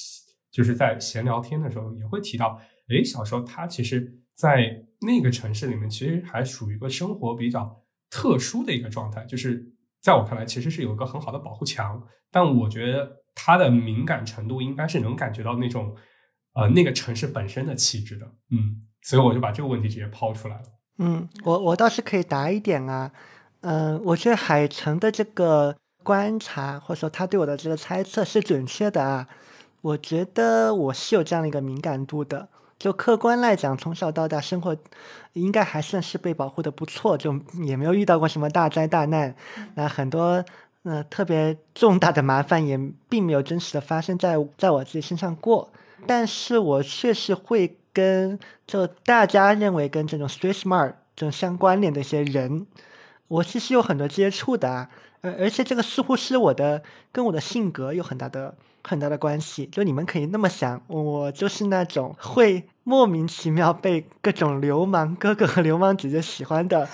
就是在闲聊天的时候也会提到，哎，小时候他其实，在那个城市里面，其实还属于一个生活比较特殊的一个状态，就是在我看来，其实是有一个很好的保护墙，但我觉得。他的敏感程度应该是能感觉到那种，呃，那个城市本身的气质的，嗯，所以我就把这个问题直接抛出来了。
嗯，我我倒是可以答一点啊，嗯，我觉得海城的这个观察或者说他对我的这个猜测是准确的啊，我觉得我是有这样的一个敏感度的，就客观来讲，从小到大生活应该还算是被保护的不错，就也没有遇到过什么大灾大难，那很多。呃特别重大的麻烦也并没有真实的发生在在我自己身上过，但是我确实会跟就大家认为跟这种 street smart 这种相关联的一些人，我其实有很多接触的啊，而而且这个似乎是我的跟我的性格有很大的很大的关系。就你们可以那么想，我就是那种会莫名其妙被各种流氓哥哥和流氓姐姐喜欢的，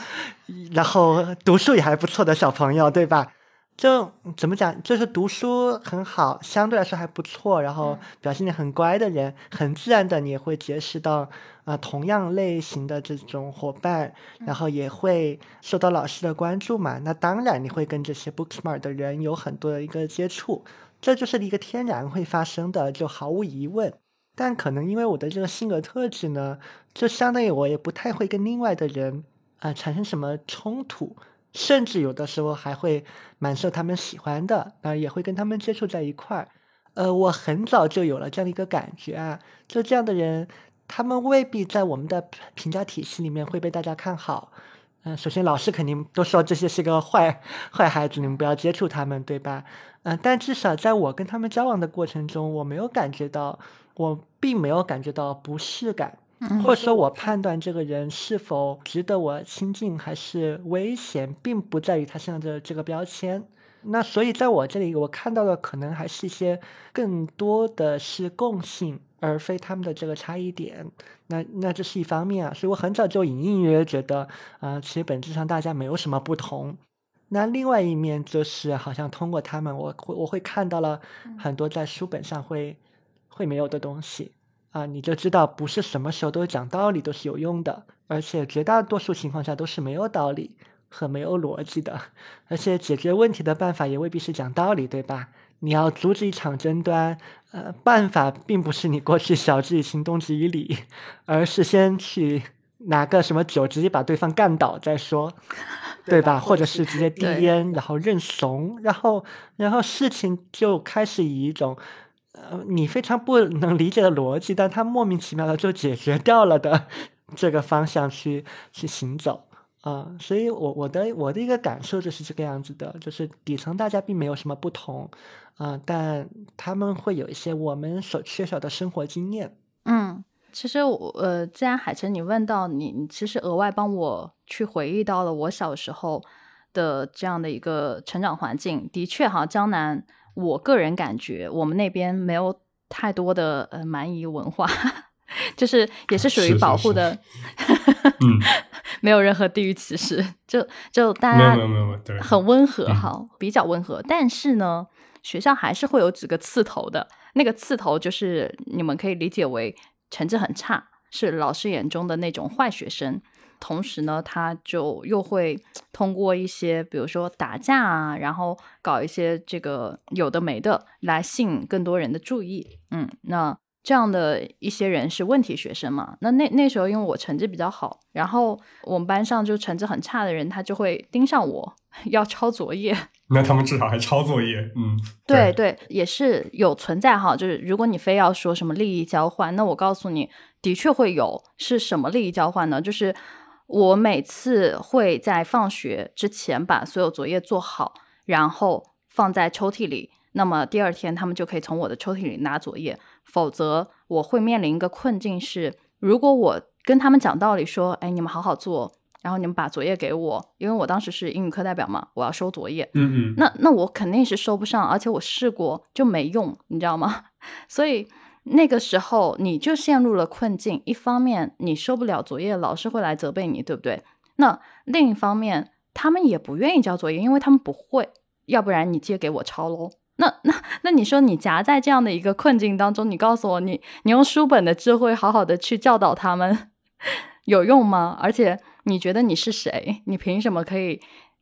然后读书也还不错的小朋友，对吧？就怎么讲，就是读书很好，相对来说还不错，然后表现的很乖的人，很自然的你也会结识到啊同样类型的这种伙伴，然后也会受到老师的关注嘛。那当然你会跟这些 book smart 的人有很多的一个接触，这就是一个天然会发生的，就毫无疑问。但可能因为我的这个性格特质呢，就相当于我也不太会跟另外的人啊产生什么冲突。甚至有的时候还会蛮受他们喜欢的，啊，也会跟他们接触在一块儿。呃，我很早就有了这样的一个感觉啊，就这样的人，他们未必在我们的评价体系里面会被大家看好。嗯，首先老师肯定都说这些是个坏坏孩子，你们不要接触他们，对吧？嗯，但至少在我跟他们交往的过程中，我没有感觉到，我并没有感觉到不适感。或者说，我判断这个人是否值得我亲近还是危险，并不在于他身上的这个标签。那所以，在我这里，我看到的可能还是一些更多的是共性，而非他们的这个差异点。那那这是一方面啊。所以我很早就隐隐约约觉得，啊，其实本质上大家没有什么不同。那另外一面就是，好像通过他们，我会我会看到了很多在书本上会会没有的东西。啊，你就知道不是什么时候都讲道理都是有用的，而且绝大多数情况下都是没有道理和没有逻辑的，而且解决问题的办法也未必是讲道理，对吧？你要阻止一场争端，呃，办法并不是你过去晓之以情动之以理，而是先去拿个什么酒直接把对方干倒再说，对吧？或者是直接递烟，然后认怂，然后然后事情就开始以一种。呃你非常不能理解的逻辑，但它莫名其妙的就解决掉了的 这个方向去去行走啊、所以我我的我的一个感受就是这个样子的，就是底层大家并没有什么不同啊、但他们会有一些我们所缺少的生活经验。
嗯，其实我呃，既然海晨你问到你，你其实额外帮我去回忆到了我小时候的这样的一个成长环境，的确哈，江南，我个人感觉我们那边没有太多的呃蛮夷文化，就是也是属于
是是是
保护的，
嗯，
没有任何地域歧视，就就大家
没有没有没有，对，
很温和
嗯
哈，比较温和。但是呢，学校还是会有几个刺头的。那个刺头就是你们可以理解为成绩很差，是老师眼中的那种坏学生。同时呢，他就又会通过一些，比如说打架啊，然后搞一些这个有的没的，来吸引更多人的注意。嗯，那这样的一些人是问题学生嘛？那那那时候因为我成绩比较好，然后我们班上就成绩很差的人，他就会盯上我，要抄作业。
那他们至少还抄作业，嗯，
对对，也是有存在哈。就是如果你非要说什么利益交换，那我告诉你，的确会有。是什么利益交换呢？就是我每次会在放学之前把所有作业做好，然后放在抽屉里。那么第二天他们就可以从我的抽屉里拿作业。否则我会面临一个困境是，如果我跟他们讲道理说，哎，你们好好做，然后你们把作业给我，因为我当时是英语课代表嘛，我要收作业。
嗯嗯，
那那我肯定是收不上，而且我试过就没用，你知道吗？所以那个时候你就陷入了困境。一方面你收不了作业，老师会来责备你，对不对？那另一方面，他们也不愿意交作业，因为他们不会，要不然你借给我抄喽。那 那那你说你夹在这样的一个困境当中，你告诉我你你用书本的智慧好好的去教导他们 有用吗？而且你觉得你是谁？你凭什么可以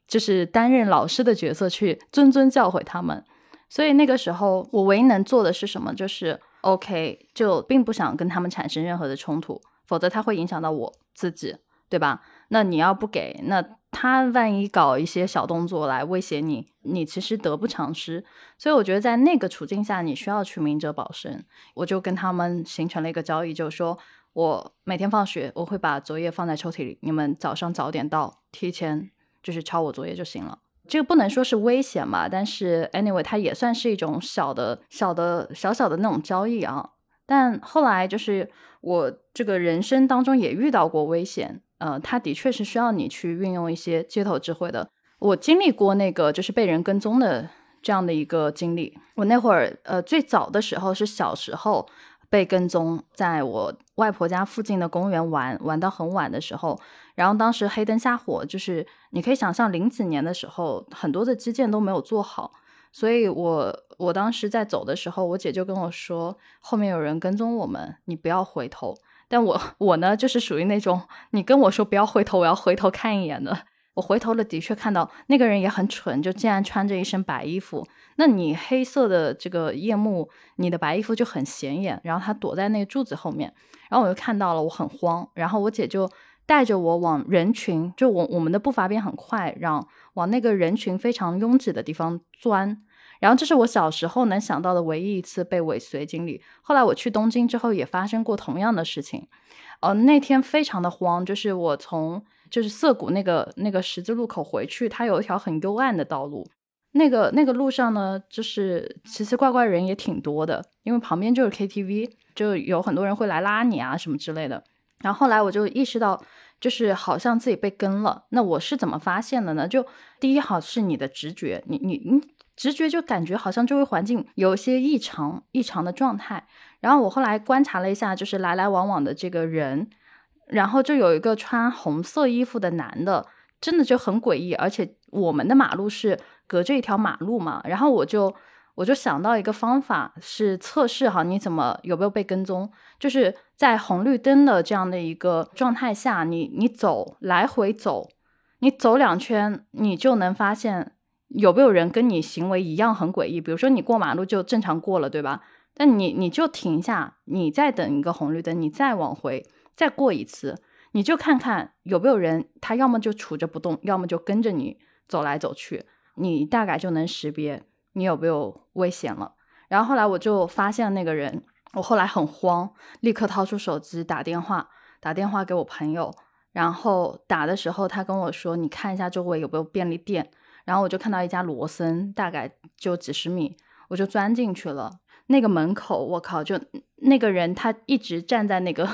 就是担任老师的角色去谆谆教诲他们？所以那个时候我唯一能做的是什么？就是 OK，就并不想跟他们产生任何的冲突，否则他会影响到我自己，对吧？那你要不给，那他万一搞一些小动作来威胁你，你其实得不偿失。所以我觉得在那个处境下，你需要去明哲保身。我就跟他们形成了一个交易，就是说我每天放学我会把作业放在抽屉里，你们早上早点到，提前就是抄我作业就行了。这个不能说是危险吧，但是 anyway，它也算是一种小的、小的、小小的那种交易啊。但后来就是我这个人生当中也遇到过危险，呃，它的确是需要你去运用一些街头智慧的。我经历过那个就是被人跟踪的这样的一个经历。我那会儿呃最早的时候是小时候被跟踪，在我外婆家附近的公园玩玩到很晚的时候，然后当时黑灯瞎火，就是你可以想象零几年的时候，很多的基建都没有做好，所以我我当时在走的时候，我姐就跟我说，后面有人跟踪我们，你不要回头。但我我呢，就是属于那种你跟我说不要回头，我要回头看一眼的。我回头了，的确看到那个人也很蠢，就竟然穿着一身白衣服。那你黑色的这个夜幕，你的白衣服就很显眼。然后他躲在那个柱子后面，然后我就看到了，我很慌。然后我姐就带着我往人群，就我我们的步伐变很快，让往那个人群非常拥挤的地方钻。然后这是我小时候能想到的唯一一次被尾随经历。后来我去东京之后，也发生过同样的事情。呃，那天非常的慌，就是我从就是涩谷那个那个十字路口回去，它有一条很幽暗的道路。那个那个路上呢，就是奇奇怪怪人也挺多的，因为旁边就是 KTV，就有很多人会来拉你啊什么之类的。然后后来我就意识到，就是好像自己被跟了。那我是怎么发现的呢？就第一，好是你的直觉，你你你直觉就感觉好像周围环境有一些异常异常的状态。然后我后来观察了一下，就是来来往往的这个人，然后就有一个穿红色衣服的男的，真的就很诡异。而且我们的马路是隔着一条马路嘛，然后我就我就想到一个方法是测试哈，你怎么有没有被跟踪？就是在红绿灯的这样的一个状态下，你你走来回走，你走两圈，你就能发现有没有人跟你行为一样很诡异。比如说你过马路就正常过了，对吧？但你你就停下，你再等一个红绿灯，你再往回再过一次，你就看看有没有人，他要么就杵着不动，要么就跟着你走来走去，你大概就能识别你有没有危险了。然后后来我就发现那个人，我后来很慌，立刻掏出手机打电话，打电话给我朋友。然后打的时候，他跟我说：“你看一下周围有没有便利店。”然后我就看到一家罗森，大概就几十米，我就钻进去了。那个门口，我靠，就那个人他一直站在那个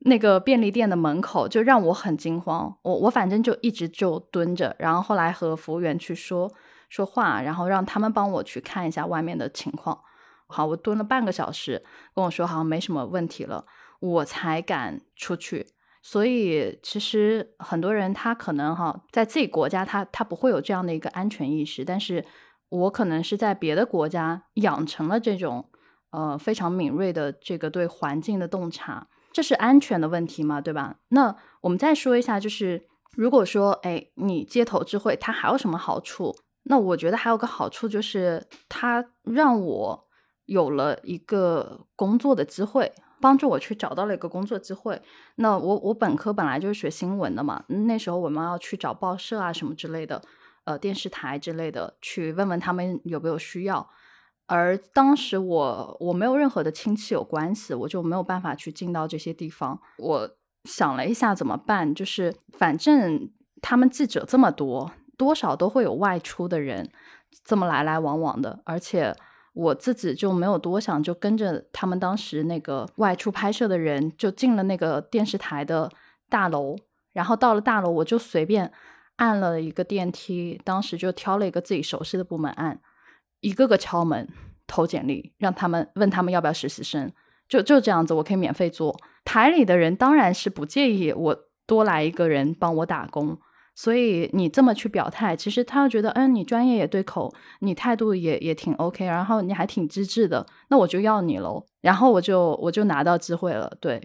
那个便利店的门口，就让我很惊慌。我我反正就一直就蹲着，然后后来和服务员去说说话，然后让他们帮我去看一下外面的情况。好，我蹲了半个小时，跟我说好像没什么问题了，我才敢出去。所以其实很多人他可能哈在自己国家他他不会有这样的一个安全意识，但是我可能是在别的国家养成了这种呃非常敏锐的这个对环境的洞察，这是安全的问题嘛，对吧？那我们再说一下，就是如果说哎你街头智慧它还有什么好处？那我觉得还有个好处就是它让我有了一个工作的机会。帮助我去找到了一个工作机会。那我我本科本来就是学新闻的嘛，那时候我们要去找报社啊什么之类的，呃电视台之类的，去问问他们有没有需要。而当时我我没有任何的亲戚有关系，我就没有办法去进到这些地方。我想了一下怎么办，就是反正他们记者这么多，多少都会有外出的人，这么来来往往的，而且。我自己就没有多想，就跟着他们当时那个外出拍摄的人，就进了那个电视台的大楼。然后到了大楼，我就随便按了一个电梯，当时就挑了一个自己熟悉的部门按，一个个敲门投简历，让他们问他们要不要实习生，就就这样子，我可以免费做。台里的人当然是不介意我多来一个人帮我打工。所以你这么去表态，其实他觉得，嗯，你专业也对口，你态度也也挺 OK，然后你还挺机智的，那我就要你喽。然后我就我就拿到机会了，对。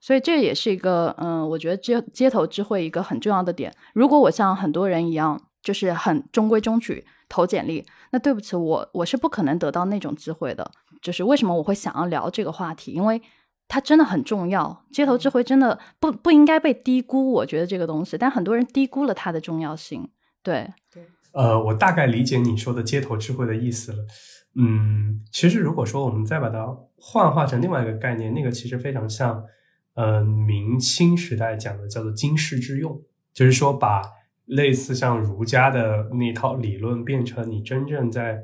所以这也是一个，嗯，我觉得街街头智慧一个很重要的点。如果我像很多人一样，就是很中规中矩投简历，那对不起，我我是不可能得到那种机会的。就是为什么我会想要聊这个话题，因为。它真的很重要，街头智慧真的不不应该被低估。我觉得这个东西，但很多人低估了它的重要性。对，
对，呃，我大概理解你说的街头智慧的意思了。嗯，其实如果说我们再把它幻化成另外一个概念，那个其实非常像，呃，明清时代讲的叫做经世致用，就是说把类似像儒家的那套理论变成你真正在。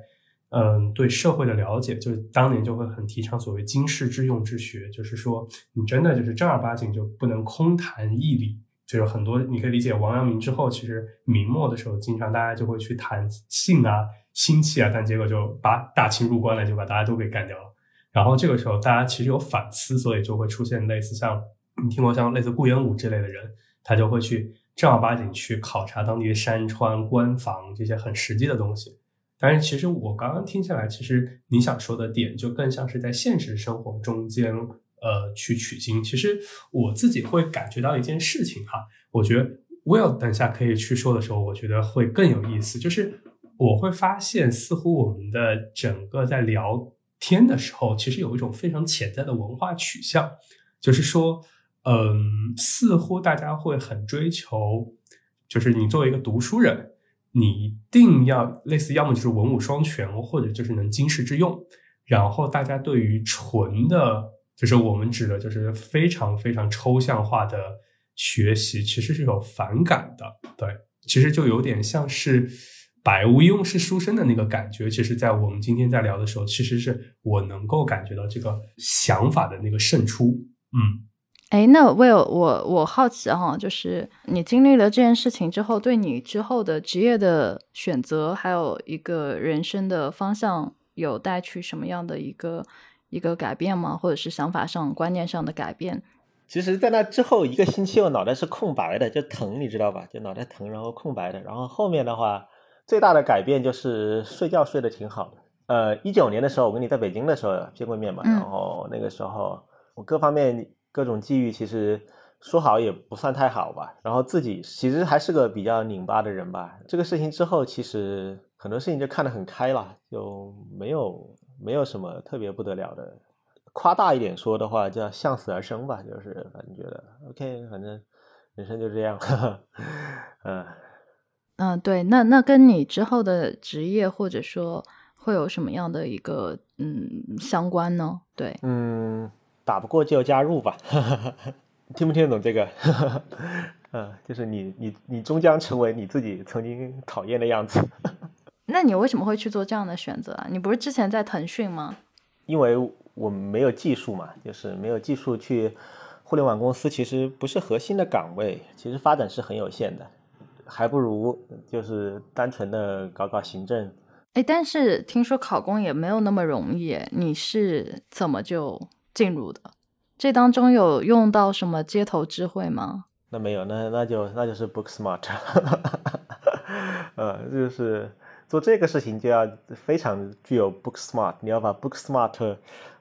嗯，对社会的了解，就是当年就会很提倡所谓经世致用之学，就是说你真的就是正儿八经就不能空谈义理，就是很多你可以理解王阳明之后，其实明末的时候，经常大家就会去谈性啊、心气啊，但结果就把大清入关了，就把大家都给干掉了。然后这个时候大家其实有反思，所以就会出现类似像你听过像类似顾炎武之类的人，他就会去正儿八经去考察当地的山川、官房这些很实际的东西。但是，其实我刚刚听下来，其实你想说的点就更像是在现实生活中间，呃，去取经。其实我自己会感觉到一件事情哈，我觉得 Will 等下可以去说的时候，我觉得会更有意思。就是我会发现，似乎我们的整个在聊天的时候，其实有一种非常潜在的文化取向，就是说，嗯，似乎大家会很追求，就是你作为一个读书人。你一定要类似，要么就是文武双全，或者就是能经世致用。然后大家对于纯的，就是我们指的，就是非常非常抽象化的学习，其实是有反感的。对，其实就有点像是百无一用是书生的那个感觉。其实，在我们今天在聊的时候，其实是我能够感觉到这个想法的那个胜出。嗯。
哎，那 Will，我我好奇哈，就是你经历了这件事情之后，对你之后的职业的选择，还有一个人生的方向，有带去什么样的一个一个改变吗？或者是想法上、观念上的改变？
其实，在那之后一个星期，我脑袋是空白的，就疼，你知道吧？就脑袋疼，然后空白的。然后后面的话，最大的改变就是睡觉睡得挺好的。呃，一九年的时候，我跟你在北京的时候见过面嘛，然后那个时候我各方面。各种际遇其实说好也不算太好吧，然后自己其实还是个比较拧巴的人吧。这个事情之后，其实很多事情就看得很开了，就没有没有什么特别不得了的。夸大一点说的话，叫向死而生吧，就是反正觉得 OK，反正人生就这样。嗯
嗯，对，那那跟你之后的职业或者说会有什么样的一个嗯相关呢？对，
嗯，打不过就加入吧，听不听得懂这个？嗯，就是你你你终将成为你自己曾经讨厌的样子。
那你为什么会去做这样的选择啊？你不是之前在腾讯吗？
因为我们没有技术嘛，就是没有技术去互联网公司，其实不是核心的岗位，其实发展是很有限的，还不如就是单纯的搞搞行政。
哎，但是听说考公也没有那么容易，你是怎么就进入的？这当中有用到什么街头智慧吗？
那没有，那那就那就是 book smart，呃，就是做这个事情就要非常具有 book smart，你要把 book smart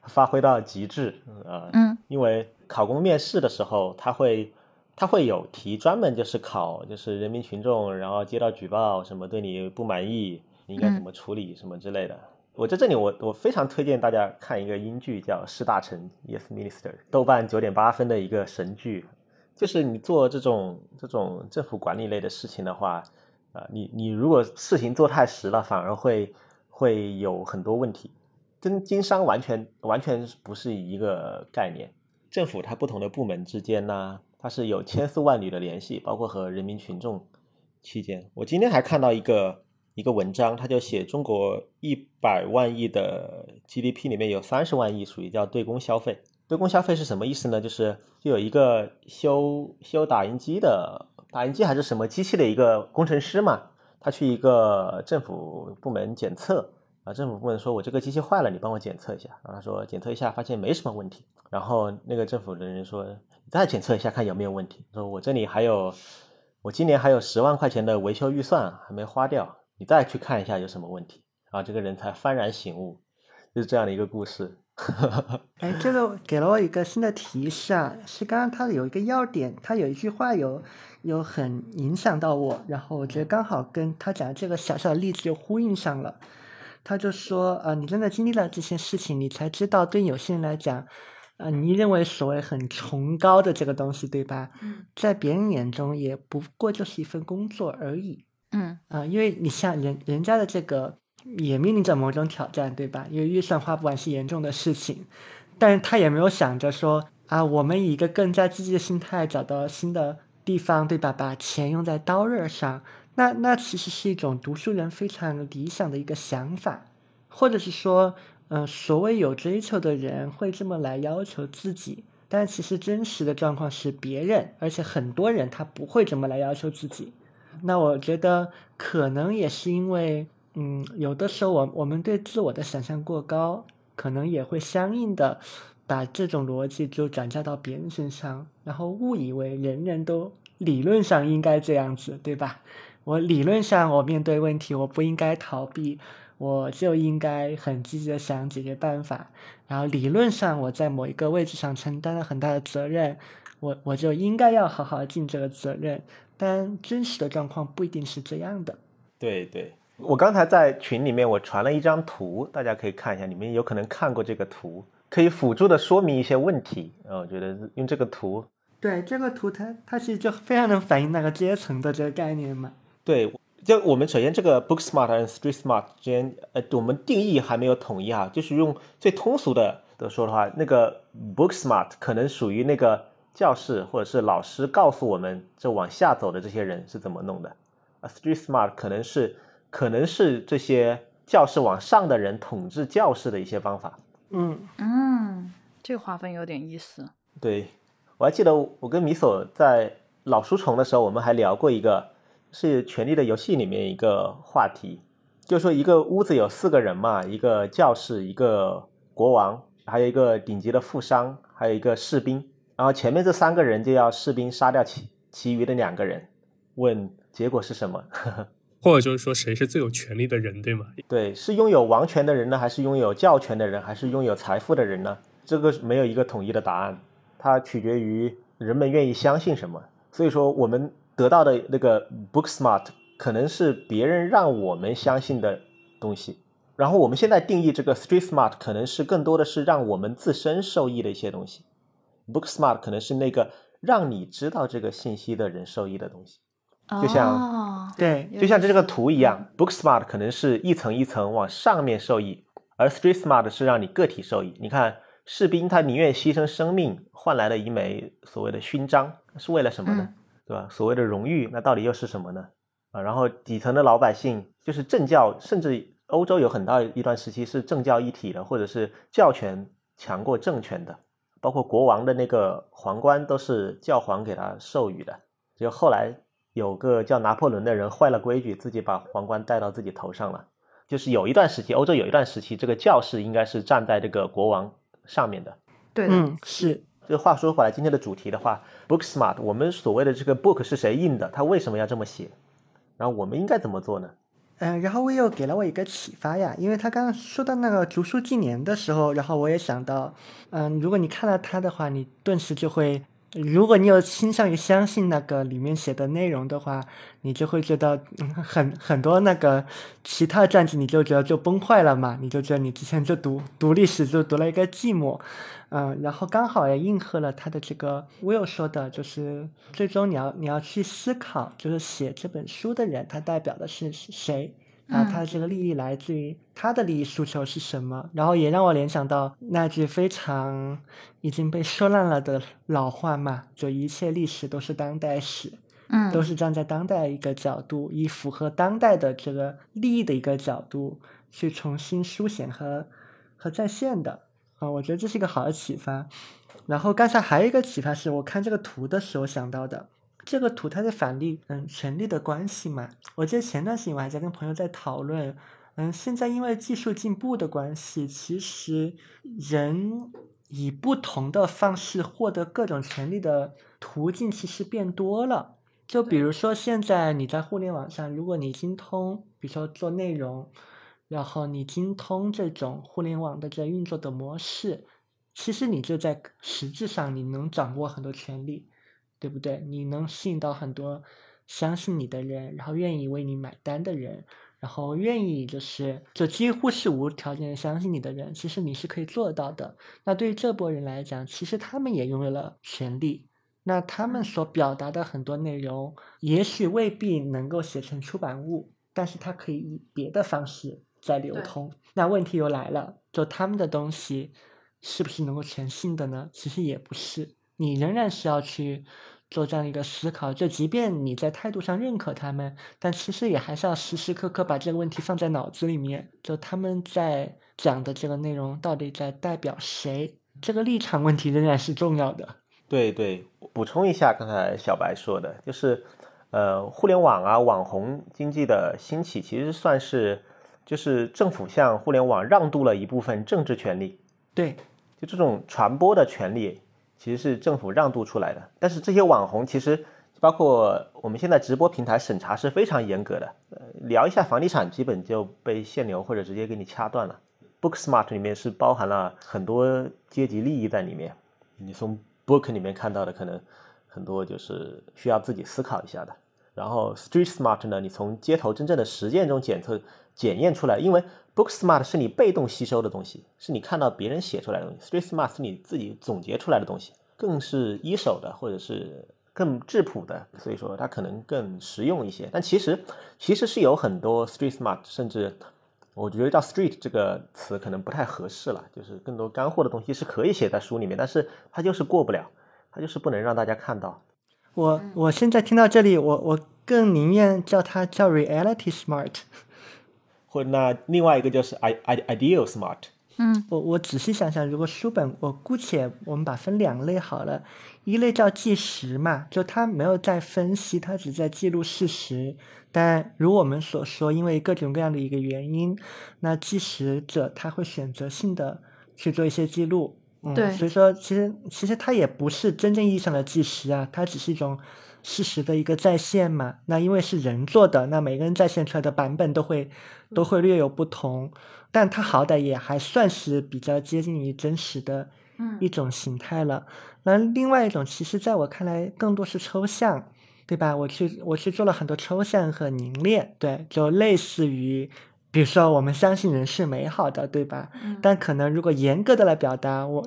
发挥到极致啊，
嗯，
因为考公面试的时候，他会他会有题专门就是考就是人民群众，然后接到举报什么对你不满意，你应该怎么处理什么之类的。我在这里我我非常推荐大家看一个英剧叫《士大臣》，Yes Minister，豆瓣九点八分的一个神剧。就是你做这种这种政府管理类的事情的话，啊，你你如果事情做太实了，反而会会有很多问题，跟经商完全完全不是一个概念。政府它不同的部门之间呢，它是有千丝万缕的联系，包括和人民群众期间。我今天还看到一个一个文章，他就写中国一百万亿的 GDP 里面有三十万亿属于叫对公消费。对公消费是什么意思呢？就是就有一个修修打印机的打印机还是什么机器的一个工程师嘛，他去一个政府部门检测啊，政府部门说我这个机器坏了，你帮我检测一下。然后他说检测一下，发现没什么问题。然后那个政府的人说你再检测一下，看有没有问题。说我这里还有我今年还有十万块钱的维修预算还没花掉，你再去看一下有什么问题。啊这个人才幡然醒悟，就是这样的一个故事。
哎，这个给了我一个新的提示啊，是刚刚他有一个要点，他有一句话有有很影响到我，然后我觉得刚好跟他讲的这个小小的例子就呼应上了。他就说，呃，你真的经历了这些事情，你才知道，对有些人来讲，呃，你认为所谓很崇高的这个东西，对吧？
嗯，
在别人眼中也不过就是一份工作而已。
嗯
啊，因为你像人人家的这个。也面临着某种挑战，对吧？因为预算花不完是严重的事情，但是他也没有想着说啊，我们以一个更加积极的心态找到新的地方，对吧？把钱用在刀刃上，那那其实是一种读书人非常理想的一个想法，或者是说，嗯，所谓有追求的人会这么来要求自己，但其实真实的状况是别人，而且很多人他不会这么来要求自己。那我觉得可能也是因为。嗯，有的时候我我们对自我的想象过高，可能也会相应的把这种逻辑就转嫁到别人身上，然后误以为人人都理论上应该这样子，对吧？我理论上我面对问题我不应该逃避，我就应该很积极的想解决办法。然后理论上我在某一个位置上承担了很大的责任，我我就应该要好好尽这个责任。但真实的状况不一定是这样的。
对对。我刚才在群里面我传了一张图，大家可以看一下，你们有可能看过这个图，可以辅助的说明一些问题。啊，我觉得用这个图，
对这个图，它它其实就非常能反映那个阶层的这个概念嘛。
对，就我们首先这个 book smart 和 street smart 之间，呃，我们定义还没有统一哈，就是用最通俗的的说的话，那个 book smart 可能属于那个教室或者是老师告诉我们这往下走的这些人是怎么弄的，啊，street smart 可能是。可能是这些教室往上的人统治教室的一些方法。
嗯
嗯，这个划分有点意思。
对，我还记得我跟米索在老书虫的时候，我们还聊过一个，是《权力的游戏》里面一个话题，就说一个屋子有四个人嘛，一个教室，一个国王，还有一个顶级的富商，还有一个士兵，然后前面这三个人就要士兵杀掉其其余的两个人，问结果是什么？
或者就是说，谁是最有权力的人，对吗？
对，是拥有王权的人呢，还是拥有教权的人，还是拥有财富的人呢？这个没有一个统一的答案，它取决于人们愿意相信什么。所以说，我们得到的那个 book smart 可能是别人让我们相信的东西，然后我们现在定义这个 street smart 可能是更多的是让我们自身受益的一些东西，book smart 可能是那个让你知道这个信息的人受益的东西。就像
哦
对，
就像这个图一样，Book Smart 可能是一层一层往上面受益，而 Street Smart 是让你个体受益。你看，士兵他宁愿牺牲生命换来了一枚所谓的勋章，是为了什么呢？对吧？所谓的荣誉，那到底又是什么呢？啊，然后底层的老百姓就是政教，甚至欧洲有很大一段时期是政教一体的，或者是教权强过政权的，包括国王的那个皇冠都是教皇给他授予的。就后来有个叫拿破仑的人坏了规矩，自己把皇冠戴到自己头上了。就是有一段时期，欧洲有一段时期，这个教士应该是站在这个国王上面的。
对的，
嗯，是，
这话说回来，今天的主题的话，Book Smart，我们所谓的这个 book 是谁印的？他为什么要这么写？然后我们应该怎么做呢？
嗯，然后我又给了我一个启发呀，因为他刚刚说到那个竹书纪年的时候，然后我也想到，嗯，如果你看了他的话，你顿时就会，如果你有倾向于相信那个里面写的内容的话，你就会觉得、很很多那个其他传记，你就觉得就崩坏了嘛，你就觉得你之前就读读历史就读了一个寂寞，嗯，然后刚好也应和了他的这个 Will 说的，就是最终你要你要去思考，就是写这本书的人他代表的是谁。啊，
嗯
他这个利益来自于他的利益诉求是什么？然后也让我联想到那句非常已经被说烂了的老话嘛，就一切历史都是当代史，
嗯，
都是站在当代一个角度，以符合当代的这个利益的一个角度去重新书写和和再现的啊，我觉得这是一个好的启发。然后刚才还有一个启发是我看这个图的时候想到的，这个图它是反例嗯权力的关系嘛。我记得前段时间我还在跟朋友在讨论，嗯，现在因为技术进步的关系，其实人以不同的方式获得各种权利的途径其实变多了。就比如说现在你在互联网上，如果你精通，比如说做内容，然后你精通这种互联网的这运作的模式，其实你就在实质上你能掌握很多权利。对不对？你能吸引到很多相信你的人，然后愿意为你买单的人，然后愿意就是就几乎是无条件的相信你的人，其实你是可以做到的。那对于这波人来讲，其实他们也拥有了权利。那他们所表达的很多内容，也许未必能够写成出版物，但是它可以以别的方式在流通。那问题又来了，就他们的东西是不是能够全信的呢？其实也不是。你仍然是要去做这样一个思考，就即便你在态度上认可他们，但其实也还是要时时刻刻把这个问题放在脑子里面，就他们在讲的这个内容到底在代表谁，这个立场问题仍然是重要的。
对对，补充一下刚才小白说的，就是呃，互联网啊，网红经济的兴起，其实算是就是政府向互联网让渡了一部分政治权利，
对，
就这种传播的权利，其实是政府让渡出来的。但是这些网红其实包括我们现在直播平台审查是非常严格的，呃，聊一下房地产基本就被限流或者直接给你掐断了。Booksmart 里面是包含了很多阶级利益在里面，你从 Book 里面看到的可能很多就是需要自己思考一下的。然后 Street Smart 呢，你从街头真正的实践中检测检验出来，因为 Book Smart 是你被动吸收的东西，是你看到别人写出来的东西；Street Smart 是你自己总结出来的东西，更是一手的或者是更质朴的，所以说它可能更实用一些。但其实其实是有很多 Street Smart，甚至我觉得叫 Street 这个词可能不太合适了，就是更多干货的东西是可以写在书里面，但是它就是过不了，它就是不能让大家看到。
我我现在听到这里，我我更宁愿叫它叫 reality smart。
或那另外一个就是 i i ideal smart，
嗯
我我仔细想想，如果书本我姑且我们把分两类好了，一类叫纪实嘛，就它没有在分析，它只在记录事实。但如我们所说，因为各种各样的一个原因，那计时者他会选择性的去做一些记录。嗯，
对
所以说其实其实它也不是真正意义上的纪实啊，它只是一种事实的一个再现嘛。那因为是人做的，那每个人再现出来的版本都会都会略有不同，但它好歹也还算是比较接近于真实的
嗯
一种形态了。那另外一种，其实在我看来更多是抽象，对吧？我去我去做了很多抽象和凝练，对，就类似于。比如说，我们相信人是美好的，对吧？
嗯
但可能如果严格的来表达，我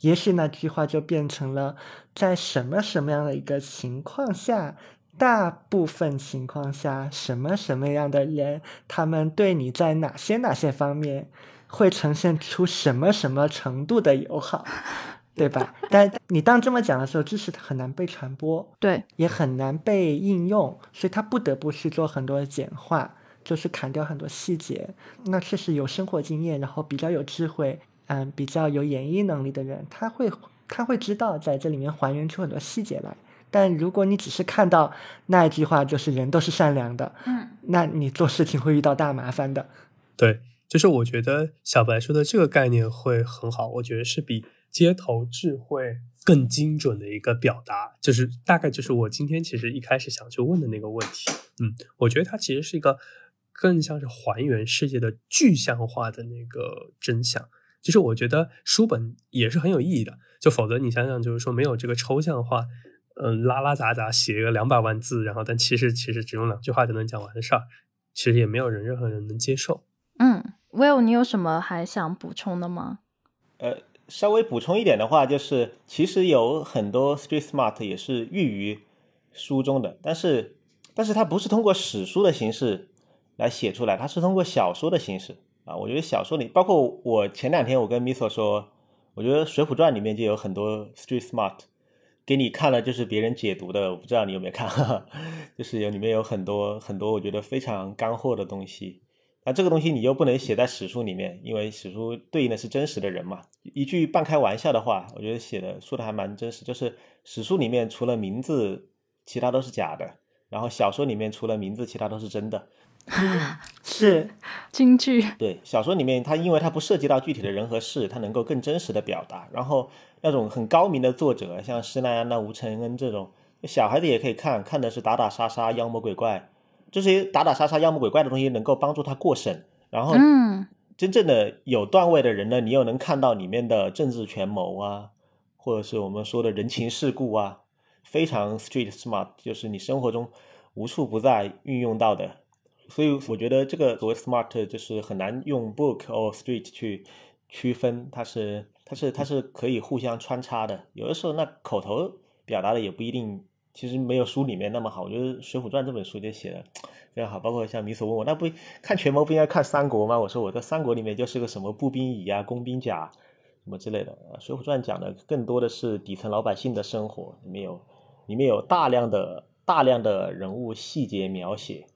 也许那句话就变成了在什么什么样的一个情况下，大部分情况下，什么什么样的人，他们对你在哪些哪些方面会呈现出什么什么程度的友好，对吧？但你当这么讲的时候，知识很难被传播，
对，
也很难被应用，所以他不得不去做很多简化，就是砍掉很多细节。那确实有生活经验，然后比较有智慧，嗯，比较有演绎能力的人，他会他会知道在这里面还原出很多细节来。但如果你只是看到那一句话，就是人都是善良的，
嗯，
那你做事情会遇到大麻烦的。
对，就是我觉得小白说的这个概念会很好，我觉得是比街头智慧更精准的一个表达，就是大概就是我今天其实一开始想去问的那个问题。嗯，我觉得它其实是一个更像是还原世界的具象化的那个真相。就是我觉得书本也是很有意义的，就否则你想想，就是说没有这个抽象化。嗯，拉拉杂杂写个两百万字，然后但其实其实只用两句话就能讲完的事儿，其实也没有人任何人能接受。
嗯，Will，你有什么还想补充的吗？
呃，稍微补充一点的话，就是其实有很多 street smart 也是寓于书中的，但是但是它不是通过史书的形式来写出来，它是通过小说的形式啊。我觉得小说里，包括我前两天我跟 Miso 说，我觉得《水浒传》里面就有很多 street smart。给你看了就是别人解读的，我不知道你有没有看，就是有里面有很多很多我觉得非常干货的东西。那这个东西你又不能写在史书里面，因为史书对应的是真实的人嘛。一句半开玩笑的话，我觉得写的说的还蛮真实，就是史书里面除了名字，其他都是假的；然后小说里面除了名字，其他都是真的。
是
京剧。
对，小说里面它因为它不涉及到具体的人和事，它能够更真实的表达。然后那种很高明的作者，像施耐庵、那吴承恩这种，小孩子也可以看，看的是打打杀杀、妖魔鬼怪，这些打打杀杀、妖魔鬼怪的东西能够帮助他过审。然后，
嗯，
真正的有段位的人呢，你又能看到里面的政治权谋啊，或者是我们说的人情世故啊，非常 street smart，就是你生活中无处不在运用到的。所以我觉得这个所谓 smart 就是很难用 book or street 去区分，它是它是它是可以互相穿插的。有的时候那口头表达的也不一定，其实没有书里面那么好。我觉得《水浒传》这本书就写的非常好，包括像米索问我，那不看权谋不应该看三国吗？我说我在三国里面就是个什么步兵乙啊、工兵甲什么之类的。《水浒传》讲的更多的是底层老百姓的生活，里面有里面有大量的大量的人物细节描写。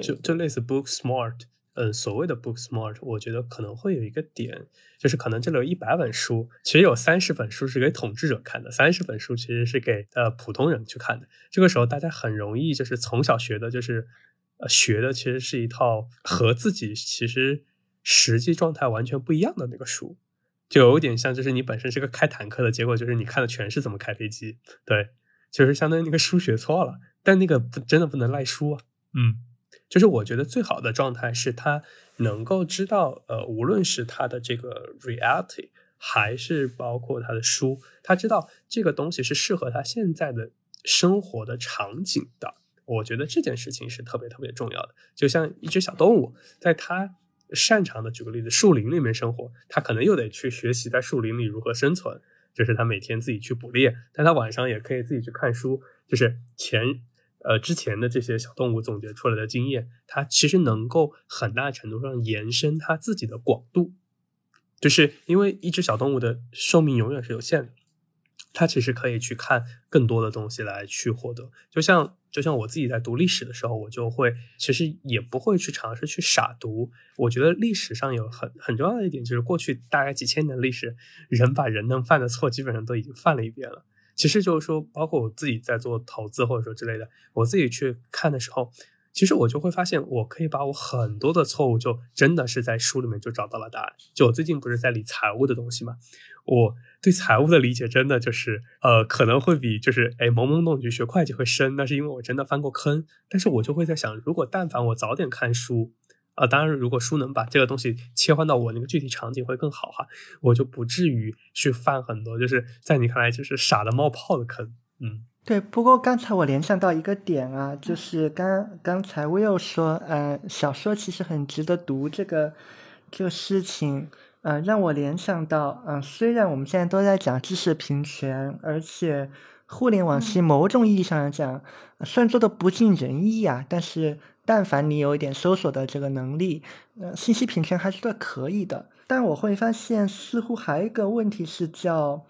就就类似 book smart，嗯，所谓的 book smart，我觉得可能会有一个点，就是可能这里有一百本书，其实有三十本书是给统治者看的，三十本书其实是给呃普通人去看的。这个时候大家很容易就是从小学的，就是呃学的其实是一套和自己其实实际状态完全不一样的那个书，就有点像就是你本身是个开坦克的，结果就是你看的全是怎么开飞机，对，就是相当于那个书学错了，但那个不真的不能赖书啊，嗯。就是我觉得最好的状态是他能够知道，呃，无论是他的这个 reality，还是包括他的书，他知道这个东西是适合他现在的生活的场景的。我觉得这件事情是特别特别重要的。就像一只小动物，在他擅长的，举个例子，树林里面生活，他可能又得去学习在树林里如何生存，就是他每天自己去捕猎，但他晚上也可以自己去看书，就是前。呃，之前的这些小动物总结出来的经验，它其实能够很大程度上延伸它自己的广度，就是因为一只小动物的寿命永远是有限的，它其实可以去看更多的东西来去获得。就像就像我自己在读历史的时候，我就会其实也不会去尝试去傻读。我觉得历史上有很很重要的一点，就是过去大概几千年的历史，人把人能犯的错基本上都已经犯了一遍了。其实就是说，包括我自己在做投资或者说之类的，我自己去看的时候，其实我就会发现，我可以把我很多的错误，就真的是在书里面就找到了答案。就我最近不是在理财务的东西嘛，我对财务的理解真的就是，呃，可能会比就是哎懵懵懂懂学会计会深，那是因为我真的翻过坑。但是我就会在想，如果但凡我早点看书。啊，当然，如果书能把这个东西切换到我那个具体场景会更好哈，我就不至于去犯很多就是在你看来就是傻的冒泡的坑。嗯，
对。不过刚才我联想到一个点啊，就是刚刚才 Will 说，呃，小说其实很值得读这个这个事情，呃，让我联想到，嗯，虽然我们现在都在讲知识平权，而且。互联网其实某种意义上来讲，虽然做的不尽人意啊，但是但凡你有一点搜索的这个能力，呃，信息品权还是算可以的。但我会发现，似乎还有一个问题是叫。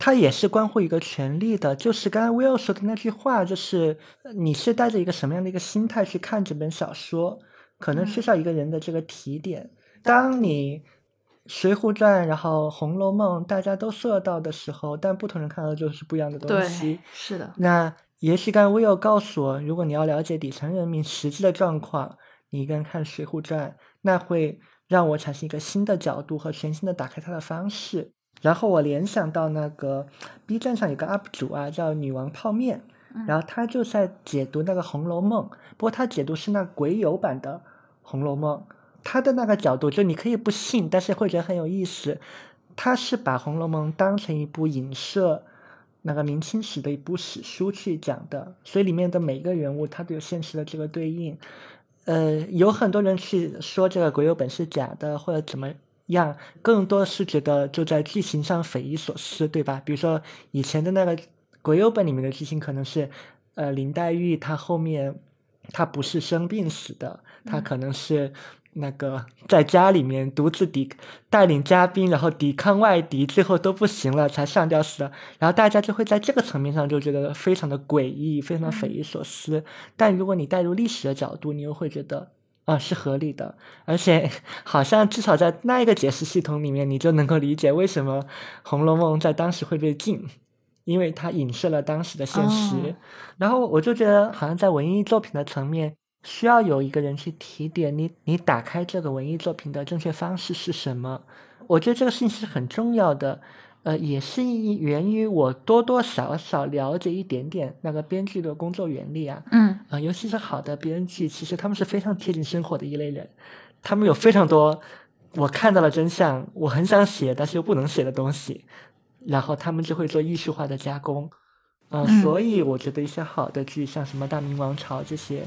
它也是关乎一个权利的，就是刚才 Will 说的那句话，就是你是带着一个什么样的一个心态去看这本小说，可能缺少一个人的这个提点。当你《水浒传》然后《红楼梦》大家都搜得到的时候，但不同人看到就是不一样的东西。
是的。
那也许刚刚 Will 告诉我，如果你要了解底层人民实际的状况，你一个人看《水浒传》，那会让我产生一个新的角度和全新的打开它的方式。然后我联想到那个 B 站上有个 UP 主啊，叫女王泡面，然后他就在解读那个《红楼梦》，不过他解读是那鬼友版的《红楼梦》，他的那个角度就你可以不信，但是会觉得很有意思。他是把《红楼梦》当成一部影射那个明清史的一部史书去讲的，所以里面的每一个人物他都有现实的这个对应。呃，有很多人去说这个鬼友本是假的，或者怎么。样更多是觉得就在剧情上匪夷所思，对吧？比如说以前的那个鬼友本里面的剧情可能是，呃，林黛玉她后面她不是生病死的，她可能是那个在家里面独自抵带领嘉宾，然后抵抗外敌，最后都不行了才上吊死的。然后大家就会在这个层面上就觉得非常的诡异，非常的匪夷所思。但如果你带入历史的角度，你又会觉得。啊，是合理的，而且好像至少在那一个解释系统里面，你就能够理解为什么《红楼梦》在当时会被禁，因为它影射了当时的现实。然后我就觉得，好像在文艺作品的层面，需要有一个人去提点你，你打开这个文艺作品的正确方式是什么？我觉得这个事情是很重要的。呃，也是源于我多多少少了解一点点那个编剧的工作原理啊。
嗯，
啊，尤其是好的编剧，其实他们是非常贴近生活的一类人，他们有非常多我看到了真相，我很想写但是又不能写的东西，然后他们就会做艺术化的加工。嗯，所以我觉得一些好的剧，像什么《大明王朝》这些，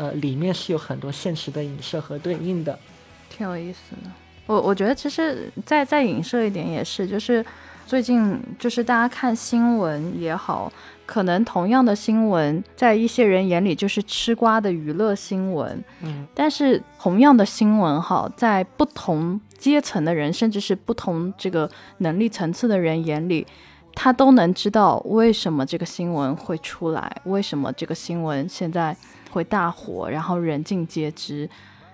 呃，里面是有很多现实的影射和对应的，
挺有意思的。我我觉得其实再再影射一点也是，就是最近就是大家看新闻也好，可能同样的新闻在一些人眼里就是吃瓜的娱乐新闻，
嗯，
但是同样的新闻哈，在不同阶层的人，甚至是不同这个能力层次的人眼里，他都能知道为什么这个新闻会出来，为什么这个新闻现在会大火，然后人尽皆知。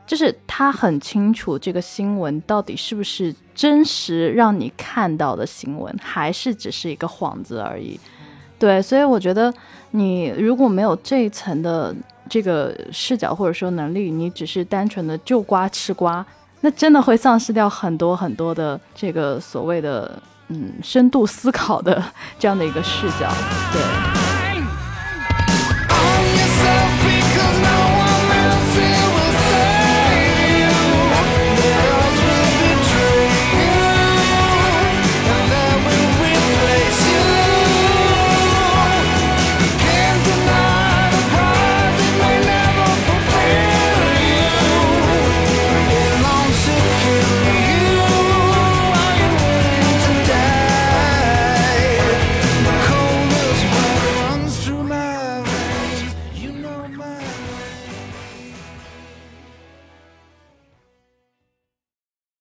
就是他很清楚这个新闻到底是不是真实让你看到的新闻，还是只是一个幌子而已。对，所以我觉得你如果没有这一层的这个视角或者说能力，你只是单纯的就瓜吃瓜，那真的会丧失掉很多很多的这个所谓的嗯深度思考的这样的一个视角。对。